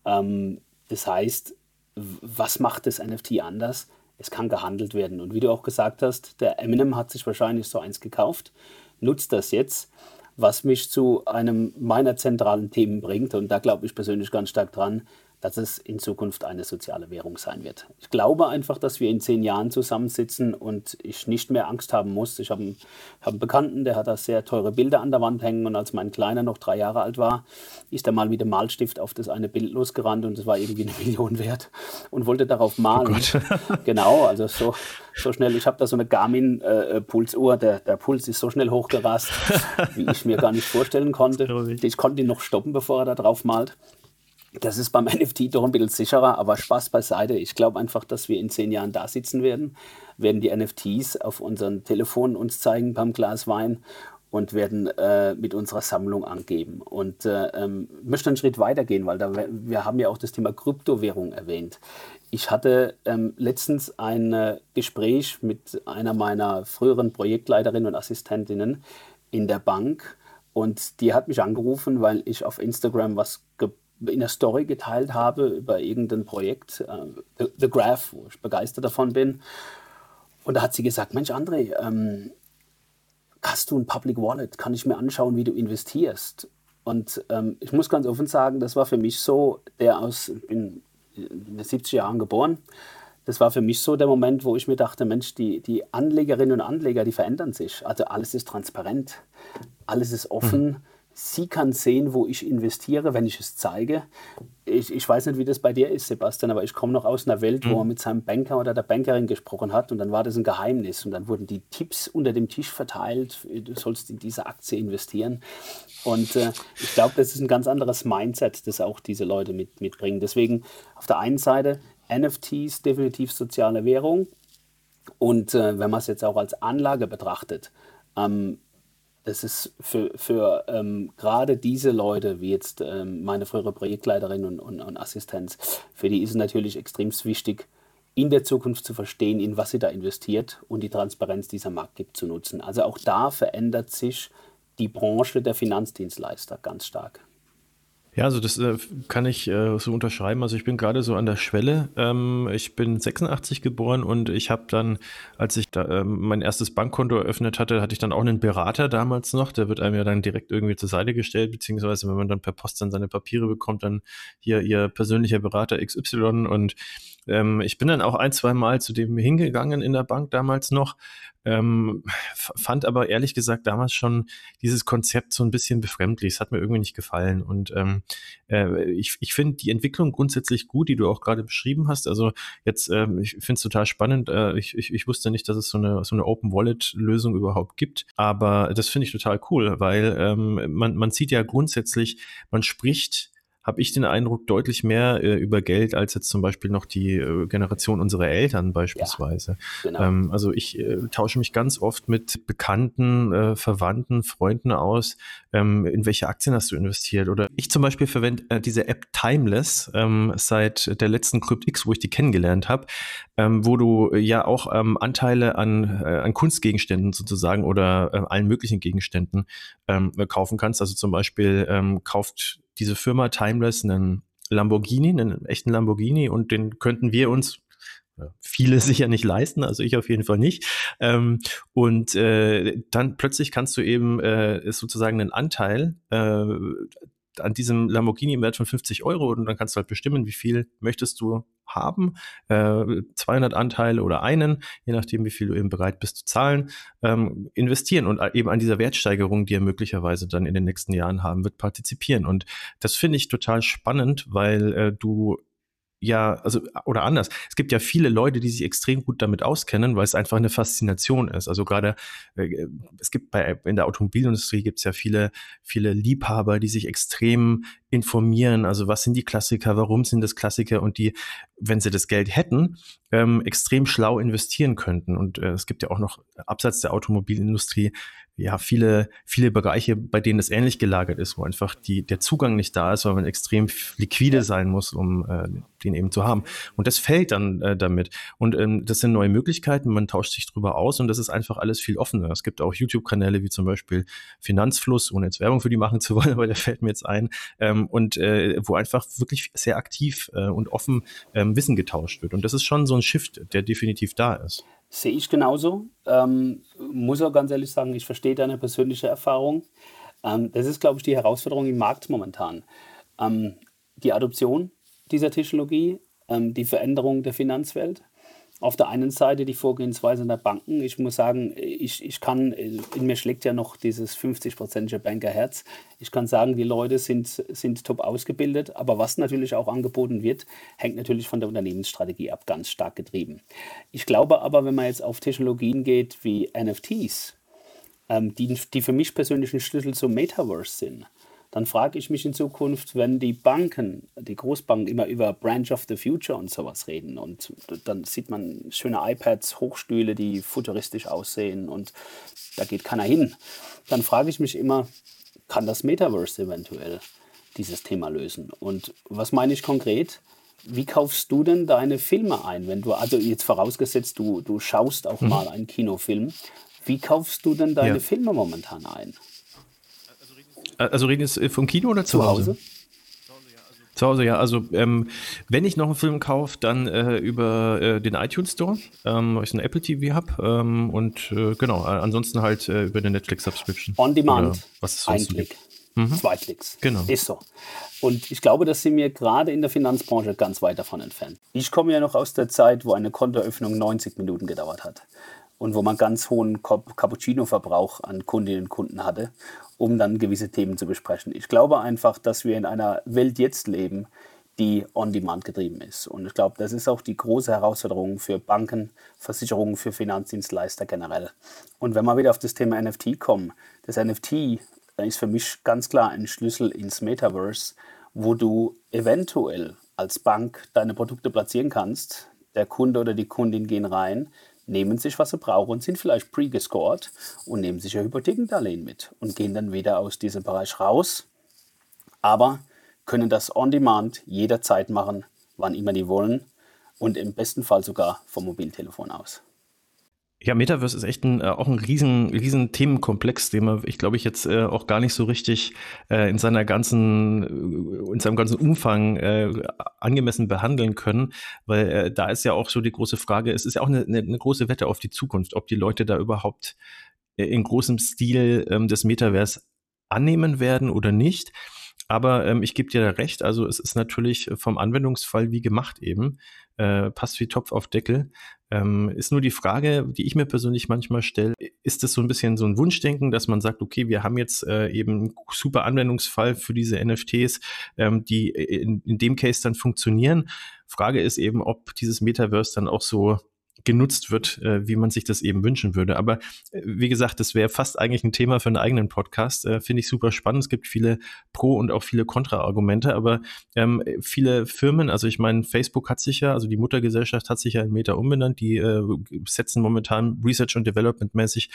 Ähm, das heißt, was macht das NFT anders? Es kann gehandelt werden. Und wie du auch gesagt hast, der Eminem hat sich wahrscheinlich so eins gekauft, nutzt das jetzt was mich zu einem meiner zentralen Themen bringt. Und da glaube ich persönlich ganz stark dran. Dass es in Zukunft eine soziale Währung sein wird. Ich glaube einfach, dass wir in zehn Jahren zusammensitzen und ich nicht mehr Angst haben muss. Ich habe einen, hab einen Bekannten, der hat da sehr teure Bilder an der Wand hängen und als mein Kleiner noch drei Jahre alt war, ist er mal mit dem Malstift auf das eine Bild losgerannt und es war irgendwie eine Million wert und wollte darauf malen. Oh genau, also so, so schnell. Ich habe da so eine Garmin-Pulsuhr, äh, der, der Puls ist so schnell hochgerast, wie ich mir gar nicht vorstellen konnte. Ich konnte ihn noch stoppen, bevor er da drauf malt. Das ist beim NFT doch ein bisschen sicherer, aber Spaß beiseite. Ich glaube einfach, dass wir in zehn Jahren da sitzen werden, werden die NFTs auf unseren Telefonen uns zeigen beim Glas Wein und werden äh, mit unserer Sammlung angeben. Und äh, ähm, möchte einen Schritt weiter gehen, weil da, wir haben ja auch das Thema Kryptowährung erwähnt. Ich hatte ähm, letztens ein äh, Gespräch mit einer meiner früheren Projektleiterinnen und Assistentinnen in der Bank und die hat mich angerufen, weil ich auf Instagram was gepostet in der Story geteilt habe über irgendein Projekt, äh, The, The, Graph, wo ich begeistert davon bin. Und da hat sie gesagt, Mensch André, ähm, hast du ein Public Wallet? Kann ich mir anschauen, wie du investierst? Und ähm, ich muss ganz offen sagen, das war für mich so, der aus, bin in den 70 Jahren geboren, das war für mich so der Moment, wo ich mir dachte, Mensch, die, die Anlegerinnen und Anleger, die verändern sich. Also alles ist transparent, alles ist offen. Mhm Sie kann sehen, wo ich investiere, wenn ich es zeige. Ich, ich weiß nicht, wie das bei dir ist, Sebastian, aber ich komme noch aus einer Welt, mhm. wo er mit seinem Banker oder der Bankerin gesprochen hat und dann war das ein Geheimnis und dann wurden die Tipps unter dem Tisch verteilt, du sollst in diese Aktie investieren. Und äh, ich glaube, das ist ein ganz anderes Mindset, das auch diese Leute mit, mitbringen. Deswegen auf der einen Seite NFTs, definitiv soziale Währung. Und äh, wenn man es jetzt auch als Anlage betrachtet, ähm, das ist für, für ähm, gerade diese Leute, wie jetzt ähm, meine frühere Projektleiterin und, und, und, Assistenz, für die ist es natürlich extrem wichtig, in der Zukunft zu verstehen, in was sie da investiert und die Transparenz dieser Markt gibt zu nutzen. Also auch da verändert sich die Branche der Finanzdienstleister ganz stark. Ja, also das äh, kann ich äh, so unterschreiben. Also ich bin gerade so an der Schwelle. Ähm, ich bin 86 geboren und ich habe dann, als ich da, ähm, mein erstes Bankkonto eröffnet hatte, hatte ich dann auch einen Berater damals noch. Der wird einem ja dann direkt irgendwie zur Seite gestellt, beziehungsweise wenn man dann per Post dann seine Papiere bekommt, dann hier ihr persönlicher Berater XY und ähm, ich bin dann auch ein, zwei Mal zu dem hingegangen in der Bank damals noch, ähm, fand aber ehrlich gesagt damals schon dieses Konzept so ein bisschen befremdlich. Es hat mir irgendwie nicht gefallen. Und ähm, äh, ich, ich finde die Entwicklung grundsätzlich gut, die du auch gerade beschrieben hast. Also jetzt, ähm, ich finde es total spannend. Äh, ich, ich, ich wusste nicht, dass es so eine, so eine Open Wallet-Lösung überhaupt gibt. Aber das finde ich total cool, weil ähm, man, man sieht ja grundsätzlich, man spricht habe ich den Eindruck, deutlich mehr äh, über Geld als jetzt zum Beispiel noch die äh, Generation unserer Eltern beispielsweise. Ja, genau. ähm, also ich äh, tausche mich ganz oft mit Bekannten, äh, Verwandten, Freunden aus, ähm, in welche Aktien hast du investiert? Oder ich zum Beispiel verwende äh, diese App Timeless ähm, seit der letzten CryptX, wo ich die kennengelernt habe, ähm, wo du äh, ja auch ähm, Anteile an, an Kunstgegenständen sozusagen oder allen möglichen Gegenständen ähm, kaufen kannst. Also zum Beispiel kauft diese Firma Timeless einen Lamborghini, einen echten Lamborghini und den könnten wir uns viele sicher nicht leisten, also ich auf jeden Fall nicht. Ähm, und äh, dann plötzlich kannst du eben äh, sozusagen einen Anteil äh, an diesem Lamborghini im Wert von 50 Euro und dann kannst du halt bestimmen, wie viel möchtest du haben, äh, 200 Anteile oder einen, je nachdem, wie viel du eben bereit bist zu zahlen, ähm, investieren und eben an dieser Wertsteigerung, die er möglicherweise dann in den nächsten Jahren haben wird, partizipieren. Und das finde ich total spannend, weil äh, du ja, also oder anders. Es gibt ja viele Leute, die sich extrem gut damit auskennen, weil es einfach eine Faszination ist. Also gerade äh, es gibt bei in der Automobilindustrie gibt es ja viele viele Liebhaber, die sich extrem informieren. Also was sind die Klassiker, warum sind das Klassiker und die, wenn sie das Geld hätten, ähm, extrem schlau investieren könnten. Und äh, es gibt ja auch noch abseits der Automobilindustrie ja viele, viele Bereiche, bei denen es ähnlich gelagert ist, wo einfach die, der Zugang nicht da ist, weil man extrem liquide sein muss, um äh, den eben zu haben. Und das fällt dann äh, damit. Und ähm, das sind neue Möglichkeiten, man tauscht sich drüber aus und das ist einfach alles viel offener. Es gibt auch YouTube-Kanäle wie zum Beispiel Finanzfluss, ohne jetzt Werbung für die machen zu wollen, aber der fällt mir jetzt ein, ähm, und äh, wo einfach wirklich sehr aktiv äh, und offen ähm, Wissen getauscht wird. Und das ist schon so ein Shift, der definitiv da ist. Sehe ich genauso. Ähm, muss auch ganz ehrlich sagen, ich verstehe deine persönliche Erfahrung. Ähm, das ist, glaube ich, die Herausforderung im Markt momentan. Ähm, die Adoption dieser Technologie, ähm, die Veränderung der Finanzwelt auf der einen Seite die Vorgehensweise der Banken. Ich muss sagen, ich, ich kann, in mir schlägt ja noch dieses 50-prozentige Bankerherz. Ich kann sagen, die Leute sind, sind top ausgebildet, aber was natürlich auch angeboten wird, hängt natürlich von der Unternehmensstrategie ab, ganz stark getrieben. Ich glaube aber, wenn man jetzt auf Technologien geht wie NFTs, ähm, die, die für mich persönlich ein Schlüssel zum Metaverse sind, dann frage ich mich in Zukunft, wenn die Banken, die Großbanken immer über Branch of the Future und sowas reden und dann sieht man schöne iPads, Hochstühle, die futuristisch aussehen und da geht keiner hin, dann frage ich mich immer, kann das Metaverse eventuell dieses Thema lösen? Und was meine ich konkret? Wie kaufst du denn deine Filme ein, wenn du, also jetzt vorausgesetzt, du, du schaust auch mhm. mal einen Kinofilm, wie kaufst du denn deine ja. Filme momentan ein? Also reden jetzt äh, vom Kino oder zu, zu Hause? Hause? Zu Hause, ja. Also, ähm, wenn ich noch einen Film kaufe, dann äh, über äh, den iTunes Store, ähm, weil ich einen Apple TV habe. Ähm, und äh, genau, ansonsten halt äh, über den Netflix Subscription. On Demand. was es Ein Klick. Mhm. Zwei Klicks. Genau. Ist so. Und ich glaube, dass sie mir gerade in der Finanzbranche ganz weit davon entfernt. Ich komme ja noch aus der Zeit, wo eine Kontoeröffnung 90 Minuten gedauert hat und wo man ganz hohen Cappuccino-Verbrauch an Kundinnen und Kunden hatte um dann gewisse Themen zu besprechen. Ich glaube einfach, dass wir in einer Welt jetzt leben, die on-demand getrieben ist. Und ich glaube, das ist auch die große Herausforderung für Banken, Versicherungen, für Finanzdienstleister generell. Und wenn wir wieder auf das Thema NFT kommen, das NFT ist für mich ganz klar ein Schlüssel ins Metaverse, wo du eventuell als Bank deine Produkte platzieren kannst. Der Kunde oder die Kundin gehen rein, nehmen sich, was sie brauchen sind vielleicht pre-gescored und nehmen sich ein Hypothekendarlehen mit und gehen dann wieder aus diesem Bereich raus, aber können das on demand jederzeit machen, wann immer die wollen und im besten Fall sogar vom Mobiltelefon aus. Ja, Metaverse ist echt ein, äh, auch ein riesen, riesen Themenkomplex, den man, ich glaube, ich jetzt äh, auch gar nicht so richtig äh, in seiner ganzen, äh, in seinem ganzen Umfang äh, angemessen behandeln können, weil äh, da ist ja auch so die große Frage, es ist ja auch eine, eine, große Wette auf die Zukunft, ob die Leute da überhaupt äh, in großem Stil ähm, das Metaverse annehmen werden oder nicht. Aber ähm, ich gebe dir da recht, also es ist natürlich vom Anwendungsfall wie gemacht eben, äh, passt wie Topf auf Deckel. Ähm, ist nur die Frage, die ich mir persönlich manchmal stelle, ist das so ein bisschen so ein Wunschdenken, dass man sagt, okay, wir haben jetzt äh, eben einen super Anwendungsfall für diese NFTs, ähm, die in, in dem Case dann funktionieren. Frage ist eben, ob dieses Metaverse dann auch so genutzt wird, äh, wie man sich das eben wünschen würde. Aber äh, wie gesagt, das wäre fast eigentlich ein Thema für einen eigenen Podcast. Äh, Finde ich super spannend. Es gibt viele Pro- und auch viele Kontra-Argumente, aber ähm, viele Firmen, also ich meine, Facebook hat sich ja, also die Muttergesellschaft hat sich ja in Meta umbenannt, die äh, setzen momentan Research und Development mäßig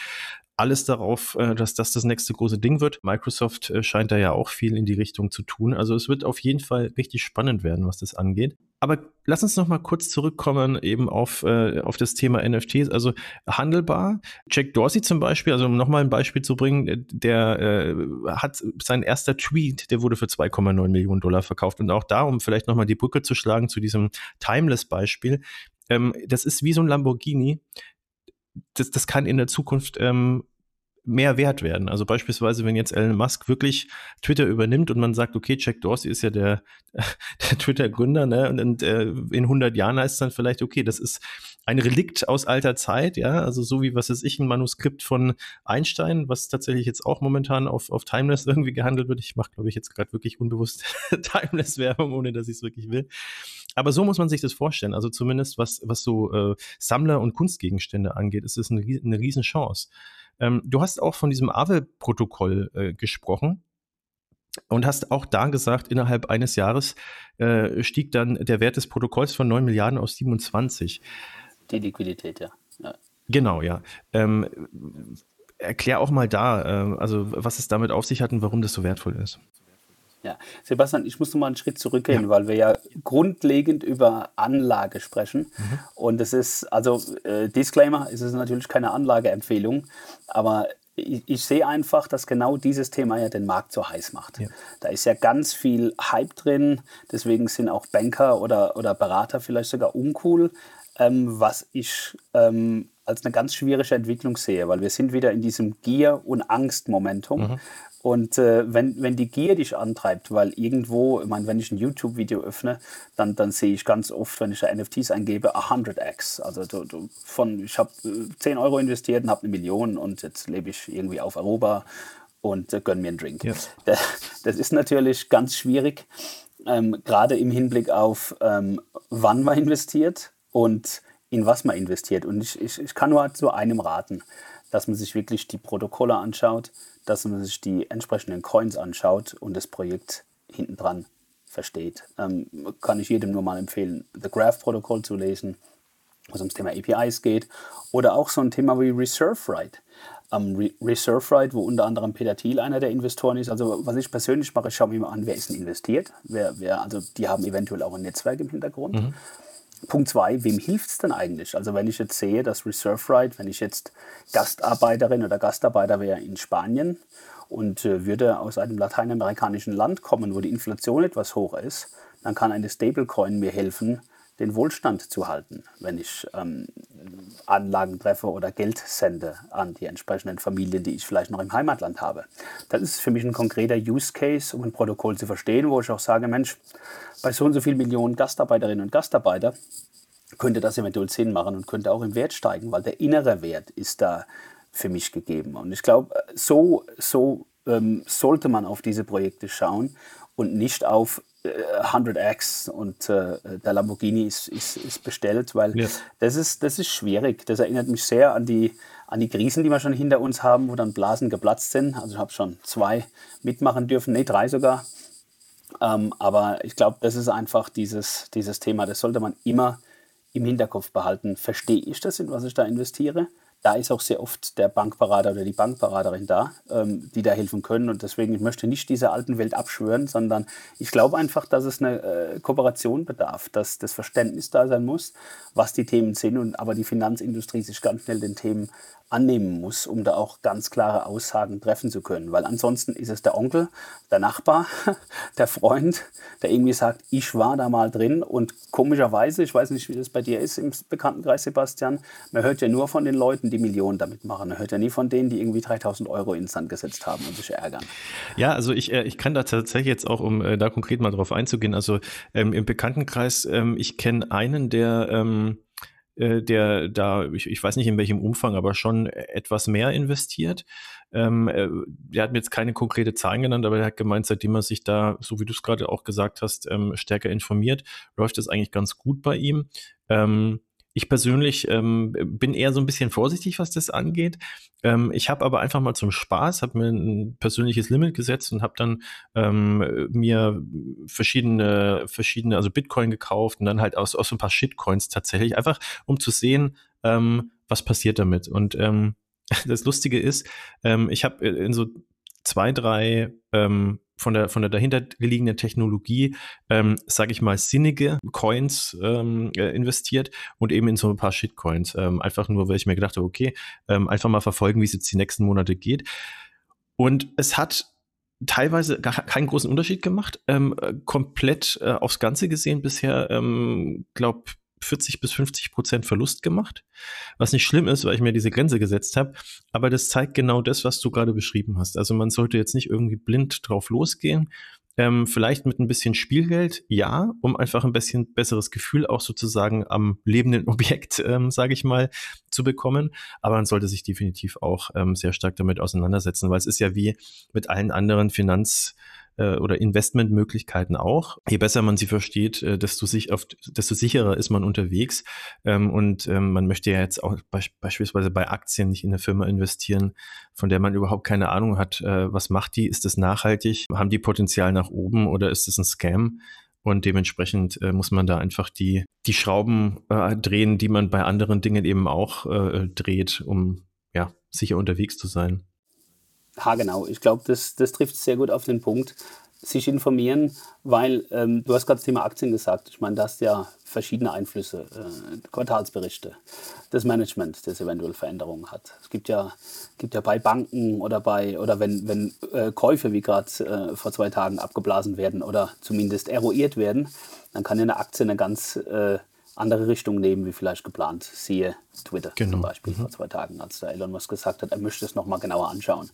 alles darauf, äh, dass das das nächste große Ding wird. Microsoft äh, scheint da ja auch viel in die Richtung zu tun. Also es wird auf jeden Fall richtig spannend werden, was das angeht. Aber lass uns noch mal kurz zurückkommen eben auf, äh, auf das Thema NFTs. Also handelbar. Jack Dorsey zum Beispiel, also um noch mal ein Beispiel zu bringen, der äh, hat sein erster Tweet, der wurde für 2,9 Millionen Dollar verkauft. Und auch da, um vielleicht noch mal die Brücke zu schlagen zu diesem Timeless-Beispiel, ähm, das ist wie so ein Lamborghini. Das, das kann in der Zukunft ähm, mehr wert werden. Also beispielsweise, wenn jetzt Elon Musk wirklich Twitter übernimmt und man sagt, okay, Jack Dorsey ist ja der, der Twitter-Gründer, ne? Und, und äh, in 100 Jahren heißt es dann vielleicht, okay, das ist ein Relikt aus alter Zeit, ja, also so wie, was ist ich, ein Manuskript von Einstein, was tatsächlich jetzt auch momentan auf, auf Timeless irgendwie gehandelt wird. Ich mache, glaube ich, jetzt gerade wirklich unbewusst Timeless-Werbung, ohne dass ich es wirklich will. Aber so muss man sich das vorstellen. Also zumindest was, was so äh, Sammler- und Kunstgegenstände angeht, ist es eine, eine Riesenchance. Ähm, du hast auch von diesem AVE-Protokoll äh, gesprochen. Und hast auch da gesagt, innerhalb eines Jahres äh, stieg dann der Wert des Protokolls von 9 Milliarden aus 27. Die Liquidität, ja. ja. Genau, ja. Ähm, erklär auch mal da, äh, also was es damit auf sich hat und warum das so wertvoll ist. Ja, Sebastian, ich muss noch mal einen Schritt zurückgehen, ja. weil wir ja grundlegend über Anlage sprechen. Mhm. Und es ist, also äh, Disclaimer, es ist natürlich keine Anlageempfehlung, aber ich, ich, sehe einfach, dass genau dieses Thema ja den Markt so heiß macht. Ja. Da ist ja ganz viel Hype drin, deswegen sind auch Banker oder, oder Berater vielleicht sogar uncool, ähm, was ich ähm, als eine ganz schwierige Entwicklung sehe, weil wir sind wieder in diesem Gier- und Angst-Momentum. Mhm. Und äh, wenn, wenn die Gier dich antreibt, weil irgendwo, ich meine, wenn ich ein YouTube-Video öffne, dann, dann sehe ich ganz oft, wenn ich da NFTs eingebe, 100x. Also du, du von, ich habe 10 äh, Euro investiert und habe eine Million und jetzt lebe ich irgendwie auf Aruba und äh, gönn mir einen Drink. Ja. Das, das, ist natürlich ganz schwierig, ähm, gerade im Hinblick auf, ähm, wann man investiert und in was man investiert. Und ich, ich, ich kann nur zu einem raten, dass man sich wirklich die Protokolle anschaut, dass man sich die entsprechenden Coins anschaut und das Projekt hinten dran versteht. Ähm, kann ich jedem nur mal empfehlen, The Graph Protocol zu lesen, wo es ums Thema APIs geht. Oder auch so ein Thema wie Reserve Right. Ähm, Re Reserve Right, wo unter anderem Peter Thiel einer der Investoren ist. Also was ich persönlich mache, ich schaue mir mal an, wer ist denn investiert. Wer, wer, also die haben eventuell auch ein Netzwerk im Hintergrund. Mhm. Punkt zwei, wem hilft es denn eigentlich? Also wenn ich jetzt sehe, dass Reserve Right, wenn ich jetzt Gastarbeiterin oder Gastarbeiter wäre in Spanien und äh, würde aus einem lateinamerikanischen Land kommen, wo die Inflation etwas hoch ist, dann kann eine Stablecoin mir helfen, den Wohlstand zu halten, wenn ich ähm, Anlagen treffe oder Geld sende an die entsprechenden Familien, die ich vielleicht noch im Heimatland habe. Das ist für mich ein konkreter Use Case, um ein Protokoll zu verstehen, wo ich auch sage, Mensch, bei so und so vielen Millionen Gastarbeiterinnen und Gastarbeiter könnte das eventuell Sinn machen und könnte auch im Wert steigen, weil der innere Wert ist da für mich gegeben. Und ich glaube, so, so ähm, sollte man auf diese Projekte schauen und nicht auf 100x und äh, der Lamborghini ist, ist, ist bestellt, weil ja. das, ist, das ist schwierig. Das erinnert mich sehr an die, an die Krisen, die wir schon hinter uns haben, wo dann Blasen geplatzt sind. Also ich habe schon zwei mitmachen dürfen, nee, drei sogar. Ähm, aber ich glaube, das ist einfach dieses, dieses Thema, das sollte man immer im Hinterkopf behalten. Verstehe ich das, in was ich da investiere? Da ist auch sehr oft der Bankberater oder die Bankberaterin da, ähm, die da helfen können. Und deswegen, ich möchte nicht dieser alten Welt abschwören, sondern ich glaube einfach, dass es eine äh, Kooperation bedarf, dass das Verständnis da sein muss, was die Themen sind und aber die Finanzindustrie sich ganz schnell den Themen annehmen muss, um da auch ganz klare Aussagen treffen zu können. Weil ansonsten ist es der Onkel, der Nachbar, der Freund, der irgendwie sagt, ich war da mal drin und komischerweise, ich weiß nicht, wie das bei dir ist im Bekanntenkreis, Sebastian, man hört ja nur von den Leuten, die Millionen damit machen. Man hört ja nie von denen, die irgendwie 3000 Euro ins Sand gesetzt haben und sich ärgern. Ja, also ich, äh, ich kann da tatsächlich jetzt auch, um äh, da konkret mal drauf einzugehen, also ähm, im Bekanntenkreis, ähm, ich kenne einen, der ähm, äh, der da, ich, ich weiß nicht in welchem Umfang, aber schon etwas mehr investiert. Ähm, äh, der hat mir jetzt keine konkrete Zahlen genannt, aber er hat gemeint, seitdem er sich da, so wie du es gerade auch gesagt hast, ähm, stärker informiert, läuft es eigentlich ganz gut bei ihm. Ähm, ich persönlich ähm, bin eher so ein bisschen vorsichtig, was das angeht. Ähm, ich habe aber einfach mal zum Spaß, habe mir ein persönliches Limit gesetzt und habe dann ähm, mir verschiedene, verschiedene, also Bitcoin gekauft und dann halt aus, aus ein paar Shitcoins tatsächlich, einfach um zu sehen, ähm, was passiert damit. Und ähm, das Lustige ist, ähm, ich habe in so zwei, drei ähm, von der, von der dahinterliegenden Technologie, ähm, sage ich mal, sinnige Coins ähm, äh, investiert und eben in so ein paar Shitcoins. Ähm, einfach nur, weil ich mir gedacht habe, okay, ähm, einfach mal verfolgen, wie es jetzt die nächsten Monate geht. Und es hat teilweise gar keinen großen Unterschied gemacht. Ähm, äh, komplett äh, aufs Ganze gesehen bisher, ähm, glaube 40 bis 50 Prozent Verlust gemacht, was nicht schlimm ist, weil ich mir diese Grenze gesetzt habe. Aber das zeigt genau das, was du gerade beschrieben hast. Also man sollte jetzt nicht irgendwie blind drauf losgehen. Ähm, vielleicht mit ein bisschen Spielgeld, ja, um einfach ein bisschen besseres Gefühl auch sozusagen am lebenden Objekt, ähm, sage ich mal, zu bekommen. Aber man sollte sich definitiv auch ähm, sehr stark damit auseinandersetzen, weil es ist ja wie mit allen anderen Finanz- äh, oder Investmentmöglichkeiten auch. Je besser man sie versteht, äh, desto, sich auf, desto sicherer ist man unterwegs. Ähm, und ähm, man möchte ja jetzt auch be beispielsweise bei Aktien nicht in eine Firma investieren, von der man überhaupt keine Ahnung hat, äh, was macht die, ist das nachhaltig, haben die Potenzial nach oben oder ist es ein Scam? Und dementsprechend äh, muss man da einfach die, die Schrauben äh, drehen, die man bei anderen Dingen eben auch äh, dreht, um ja, sicher unterwegs zu sein. Ha, genau. Ich glaube, das, das trifft sehr gut auf den Punkt. Sich informieren, weil ähm, du hast gerade das Thema Aktien gesagt. Ich meine, da hast ja verschiedene Einflüsse, äh, Quartalsberichte, das Management, das eventuell Veränderungen hat. Es gibt ja, gibt ja bei Banken oder bei oder wenn, wenn äh, Käufe wie gerade äh, vor zwei Tagen abgeblasen werden oder zumindest eruiert werden, dann kann ja eine Aktie eine ganz äh, andere Richtung nehmen, wie vielleicht geplant. Siehe Twitter genau. zum Beispiel mhm. vor zwei Tagen, als der Elon Musk gesagt hat, er möchte es nochmal genauer anschauen.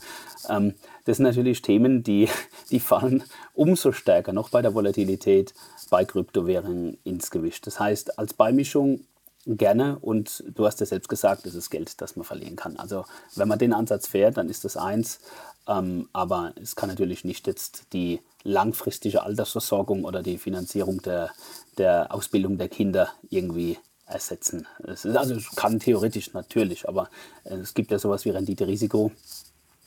Ähm, das sind natürlich Themen, die, die fallen umso stärker noch bei der Volatilität bei Kryptowährungen ins Gewicht. Das heißt, als Beimischung gerne und du hast ja selbst gesagt, es ist Geld, das man verlieren kann. Also wenn man den Ansatz fährt, dann ist das eins, ähm, aber es kann natürlich nicht jetzt die langfristige Altersversorgung oder die Finanzierung der, der Ausbildung der Kinder irgendwie ersetzen. Es ist, also es kann theoretisch natürlich, aber es gibt ja sowas wie Rendite-Risiko.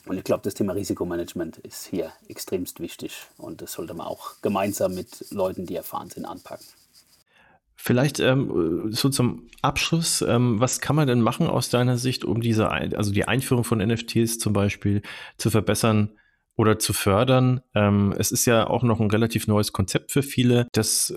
Und ich glaube, das Thema Risikomanagement ist hier extremst wichtig und das sollte man auch gemeinsam mit Leuten, die erfahren sind, anpacken. Vielleicht ähm, so zum Abschluss, ähm, was kann man denn machen aus deiner Sicht, um diese, also die Einführung von NFTs zum Beispiel zu verbessern oder zu fördern? Ähm, es ist ja auch noch ein relativ neues Konzept für viele, das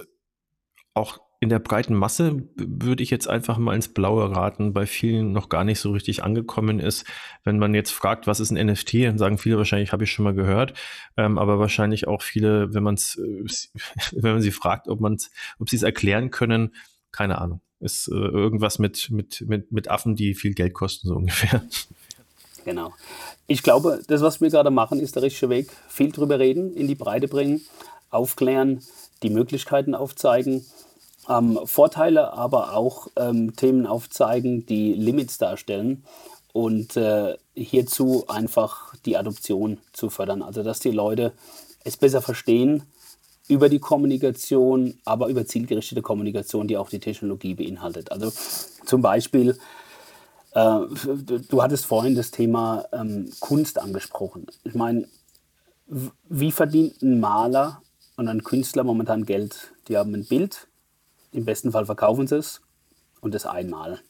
auch in der breiten Masse würde ich jetzt einfach mal ins Blaue raten, bei vielen noch gar nicht so richtig angekommen ist. Wenn man jetzt fragt, was ist ein NFT, dann sagen viele wahrscheinlich, habe ich schon mal gehört, ähm, aber wahrscheinlich auch viele, wenn man äh, wenn man sie fragt, ob man ob sie es erklären können, keine Ahnung. Ist äh, irgendwas mit, mit, mit, mit Affen, die viel Geld kosten, so ungefähr. Genau. Ich glaube, das, was wir gerade machen, ist der richtige Weg. Viel drüber reden, in die Breite bringen, aufklären, die Möglichkeiten aufzeigen ähm, Vorteile, aber auch ähm, Themen aufzeigen, die Limits darstellen und äh, hierzu einfach die Adoption zu fördern. Also dass die Leute es besser verstehen über die Kommunikation, aber über zielgerichtete Kommunikation, die auch die Technologie beinhaltet. Also zum Beispiel, äh, du hattest vorhin das Thema ähm, Kunst angesprochen. Ich meine, wie verdient ein Maler und ein Künstler momentan Geld? Die haben ein Bild, im besten Fall verkaufen sie es und das einmal.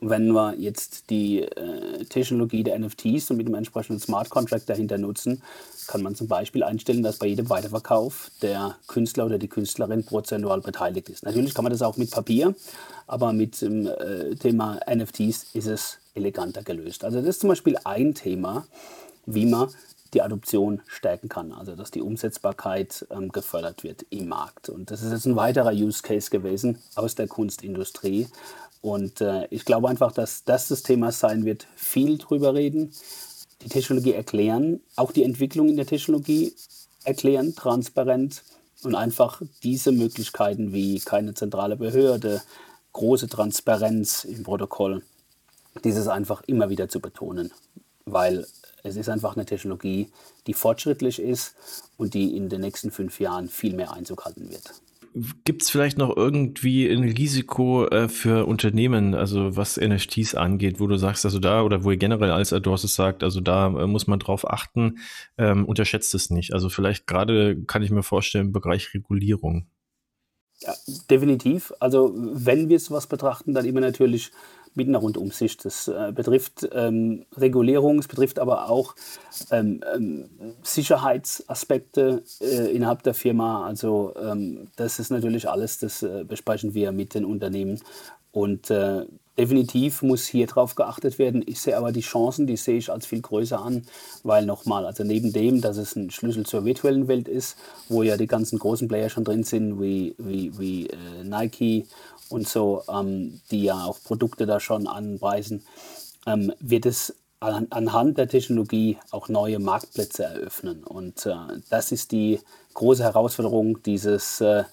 Wenn wir jetzt die äh, Technologie der NFTs und mit dem entsprechenden Smart Contract dahinter nutzen, kann man zum Beispiel einstellen, dass bei jedem Weiterverkauf der Künstler oder die Künstlerin prozentual beteiligt ist. Natürlich kann man das auch mit Papier, aber mit dem äh, Thema NFTs ist es eleganter gelöst. Also das ist zum Beispiel ein Thema, wie man die Adoption stärken kann, also dass die Umsetzbarkeit ähm, gefördert wird im Markt. Und das ist jetzt ein weiterer Use Case gewesen aus der Kunstindustrie. Und äh, ich glaube einfach, dass das das Thema sein wird, viel drüber reden, die Technologie erklären, auch die Entwicklung in der Technologie erklären, transparent und einfach diese Möglichkeiten wie keine zentrale Behörde, große Transparenz im Protokoll, dieses einfach immer wieder zu betonen, weil es ist einfach eine Technologie, die fortschrittlich ist und die in den nächsten fünf Jahren viel mehr Einzug halten wird. Gibt es vielleicht noch irgendwie ein Risiko äh, für Unternehmen, also was NFTs angeht, wo du sagst, also da oder wo ihr generell als Adorsis sagt, also da äh, muss man drauf achten, ähm, unterschätzt es nicht. Also vielleicht gerade kann ich mir vorstellen, im Bereich Regulierung. Ja, definitiv. Also wenn wir es was betrachten, dann immer natürlich mit einer Rundumsicht. Das äh, betrifft ähm, Regulierung, es betrifft aber auch ähm, ähm, Sicherheitsaspekte äh, innerhalb der Firma. Also ähm, das ist natürlich alles, das äh, besprechen wir mit den Unternehmen. Und äh, definitiv muss hier drauf geachtet werden. Ich sehe aber die Chancen, die sehe ich als viel größer an, weil nochmal, also neben dem, dass es ein Schlüssel zur virtuellen Welt ist, wo ja die ganzen großen Player schon drin sind, wie, wie, wie äh, Nike und so, ähm, die ja auch Produkte da schon anpreisen, ähm, wird es an, anhand der Technologie auch neue Marktplätze eröffnen. Und äh, das ist die große Herausforderung, dieses äh,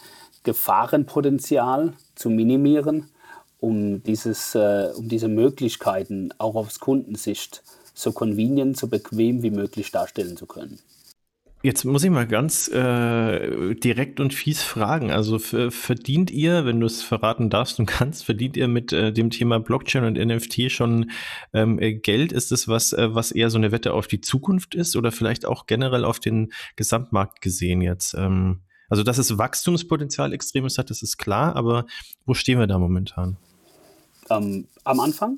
Gefahrenpotenzial zu minimieren, um, dieses, äh, um diese Möglichkeiten auch aus Kundensicht so convenient, so bequem wie möglich darstellen zu können. Jetzt muss ich mal ganz äh, direkt und fies fragen. Also verdient ihr, wenn du es verraten darfst und kannst, verdient ihr mit äh, dem Thema Blockchain und NFT schon ähm, äh, Geld? Ist es was, äh, was eher so eine Wette auf die Zukunft ist oder vielleicht auch generell auf den Gesamtmarkt gesehen jetzt? Ähm, also, dass es Wachstumspotenzial extremes hat, das ist klar, aber wo stehen wir da momentan? Ähm, am Anfang,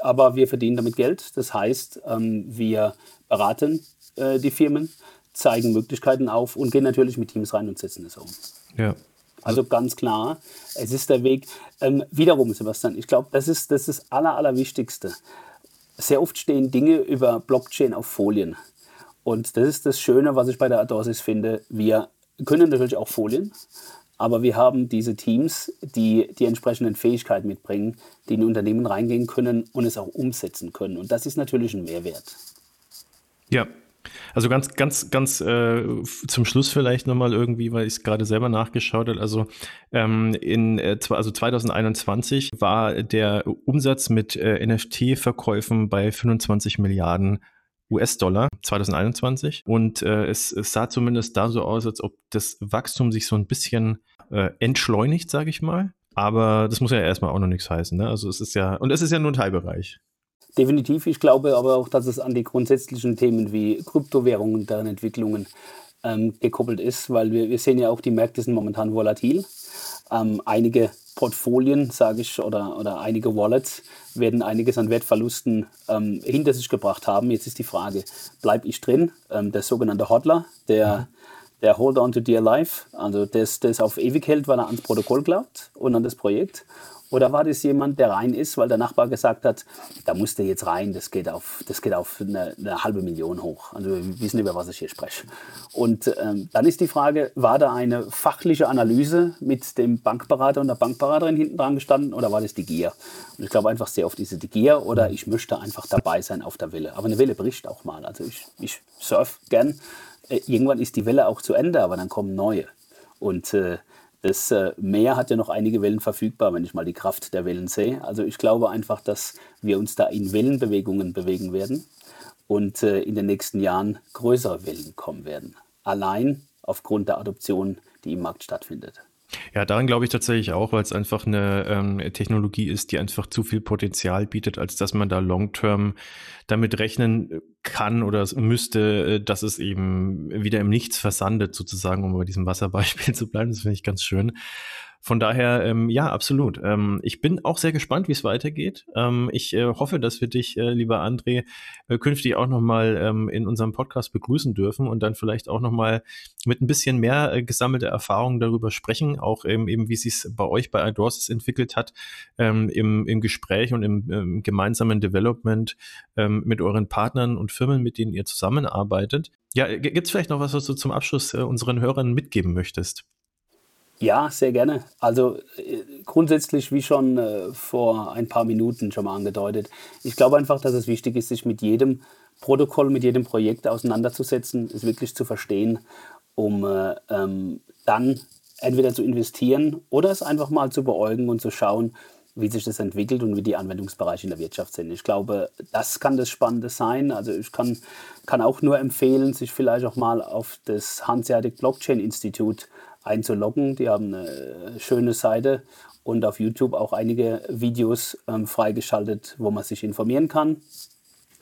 aber wir verdienen damit Geld. Das heißt, ähm, wir beraten äh, die Firmen zeigen Möglichkeiten auf und gehen natürlich mit Teams rein und setzen es um. Ja. Also ganz klar, es ist der Weg. Ähm, wiederum, Sebastian, ich glaube, das ist das, ist Aller, Allerwichtigste. Sehr oft stehen Dinge über Blockchain auf Folien. Und das ist das Schöne, was ich bei der Adorsis finde. Wir können natürlich auch Folien, Aber wir haben diese Teams, die die entsprechenden Fähigkeiten mitbringen, die in Unternehmen reingehen können und es auch umsetzen können. Und das ist natürlich ein Mehrwert. Ja, also ganz, ganz, ganz äh, zum Schluss vielleicht nochmal irgendwie, weil ich es gerade selber nachgeschaut habe. Also ähm, in äh, also 2021 war der Umsatz mit äh, NFT-Verkäufen bei 25 Milliarden US-Dollar 2021 und äh, es, es, sah zumindest da so aus, als ob das Wachstum sich so ein bisschen äh, entschleunigt, sage ich mal. Aber das muss ja erstmal auch noch nichts heißen. Ne? Also es ist ja, und es ist ja nur ein Teilbereich. Definitiv. Ich glaube aber auch, dass es an die grundsätzlichen Themen wie Kryptowährungen, deren Entwicklungen ähm, gekoppelt ist, weil wir, wir sehen ja auch, die Märkte sind momentan volatil. Ähm, einige Portfolien, sage ich, oder, oder einige Wallets werden einiges an Wertverlusten ähm, hinter sich gebracht haben. Jetzt ist die Frage, bleibe ich drin? Ähm, der sogenannte Hodler, der, der Hold on to Dear Life, also das, das auf ewig hält, weil er ans Protokoll glaubt und an das Projekt. Oder war das jemand, der rein ist, weil der Nachbar gesagt hat, da muss der jetzt rein, das geht auf, das geht auf eine, eine halbe Million hoch. Also wir wissen, über was ich hier spreche. Und ähm, dann ist die Frage, war da eine fachliche Analyse mit dem Bankberater und der Bankberaterin hinten dran gestanden oder war das die Gier? Und ich glaube einfach sehr oft diese die Gier oder ich möchte einfach dabei sein auf der Welle. Aber eine Welle bricht auch mal. Also ich, ich surf gern. Äh, irgendwann ist die Welle auch zu Ende, aber dann kommen neue. Und äh, das äh, Meer hat ja noch einige Wellen verfügbar, wenn ich mal die Kraft der Wellen sehe. Also ich glaube einfach, dass wir uns da in Wellenbewegungen bewegen werden und äh, in den nächsten Jahren größere Wellen kommen werden. Allein aufgrund der Adoption, die im Markt stattfindet. Ja, daran glaube ich tatsächlich auch, weil es einfach eine ähm, Technologie ist, die einfach zu viel Potenzial bietet, als dass man da long-term damit rechnen kann oder müsste, äh, dass es eben wieder im Nichts versandet, sozusagen, um bei diesem Wasserbeispiel zu bleiben. Das finde ich ganz schön. Von daher, ähm, ja, absolut. Ähm, ich bin auch sehr gespannt, wie es weitergeht. Ähm, ich äh, hoffe, dass wir dich, äh, lieber André, äh, künftig auch nochmal ähm, in unserem Podcast begrüßen dürfen und dann vielleicht auch nochmal mit ein bisschen mehr äh, gesammelter Erfahrung darüber sprechen, auch ähm, eben, wie es sich bei euch bei iDoors entwickelt hat, ähm, im, im Gespräch und im, im gemeinsamen Development ähm, mit euren Partnern und Firmen, mit denen ihr zusammenarbeitet. Ja, gibt es vielleicht noch was, was du zum Abschluss äh, unseren Hörern mitgeben möchtest? Ja, sehr gerne. Also äh, grundsätzlich, wie schon äh, vor ein paar Minuten schon mal angedeutet, ich glaube einfach, dass es wichtig ist, sich mit jedem Protokoll, mit jedem Projekt auseinanderzusetzen, es wirklich zu verstehen, um äh, ähm, dann entweder zu investieren oder es einfach mal zu beäugen und zu schauen, wie sich das entwickelt und wie die Anwendungsbereiche in der Wirtschaft sind. Ich glaube, das kann das Spannende sein. Also ich kann, kann auch nur empfehlen, sich vielleicht auch mal auf das Hanseatic Blockchain Institut einzuloggen. Die haben eine schöne Seite und auf YouTube auch einige Videos ähm, freigeschaltet, wo man sich informieren kann.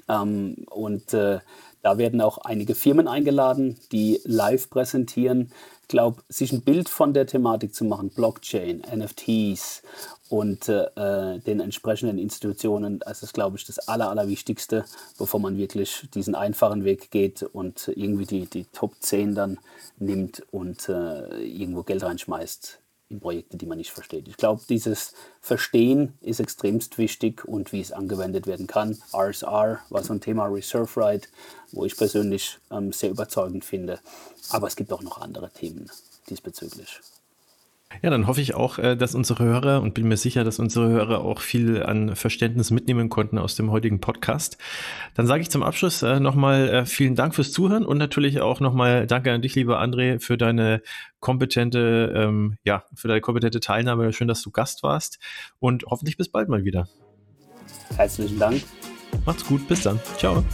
Ähm, und äh, da werden auch einige Firmen eingeladen, die live präsentieren. Ich glaube, sich ein Bild von der Thematik zu machen, Blockchain, NFTs und äh, den entsprechenden Institutionen, das ist, glaube ich, das Aller, Allerwichtigste, bevor man wirklich diesen einfachen Weg geht und irgendwie die, die Top 10 dann nimmt und äh, irgendwo Geld reinschmeißt in Projekte, die man nicht versteht. Ich glaube, dieses Verstehen ist extremst wichtig und wie es angewendet werden kann. RSR war so ein Thema Reserve Right, wo ich persönlich ähm, sehr überzeugend finde. Aber es gibt auch noch andere Themen diesbezüglich. Ja, dann hoffe ich auch, äh, dass unsere Hörer und bin mir sicher, dass unsere Hörer auch viel an Verständnis mitnehmen konnten aus dem heutigen Podcast. Dann sage ich zum Abschluss äh, nochmal äh, vielen Dank fürs Zuhören und natürlich auch nochmal Danke an dich, lieber André, für deine kompetente, ähm, ja, für deine kompetente Teilnahme. Schön, dass du Gast warst und hoffentlich bis bald mal wieder. Herzlichen Dank. Macht's gut, bis dann. Ciao.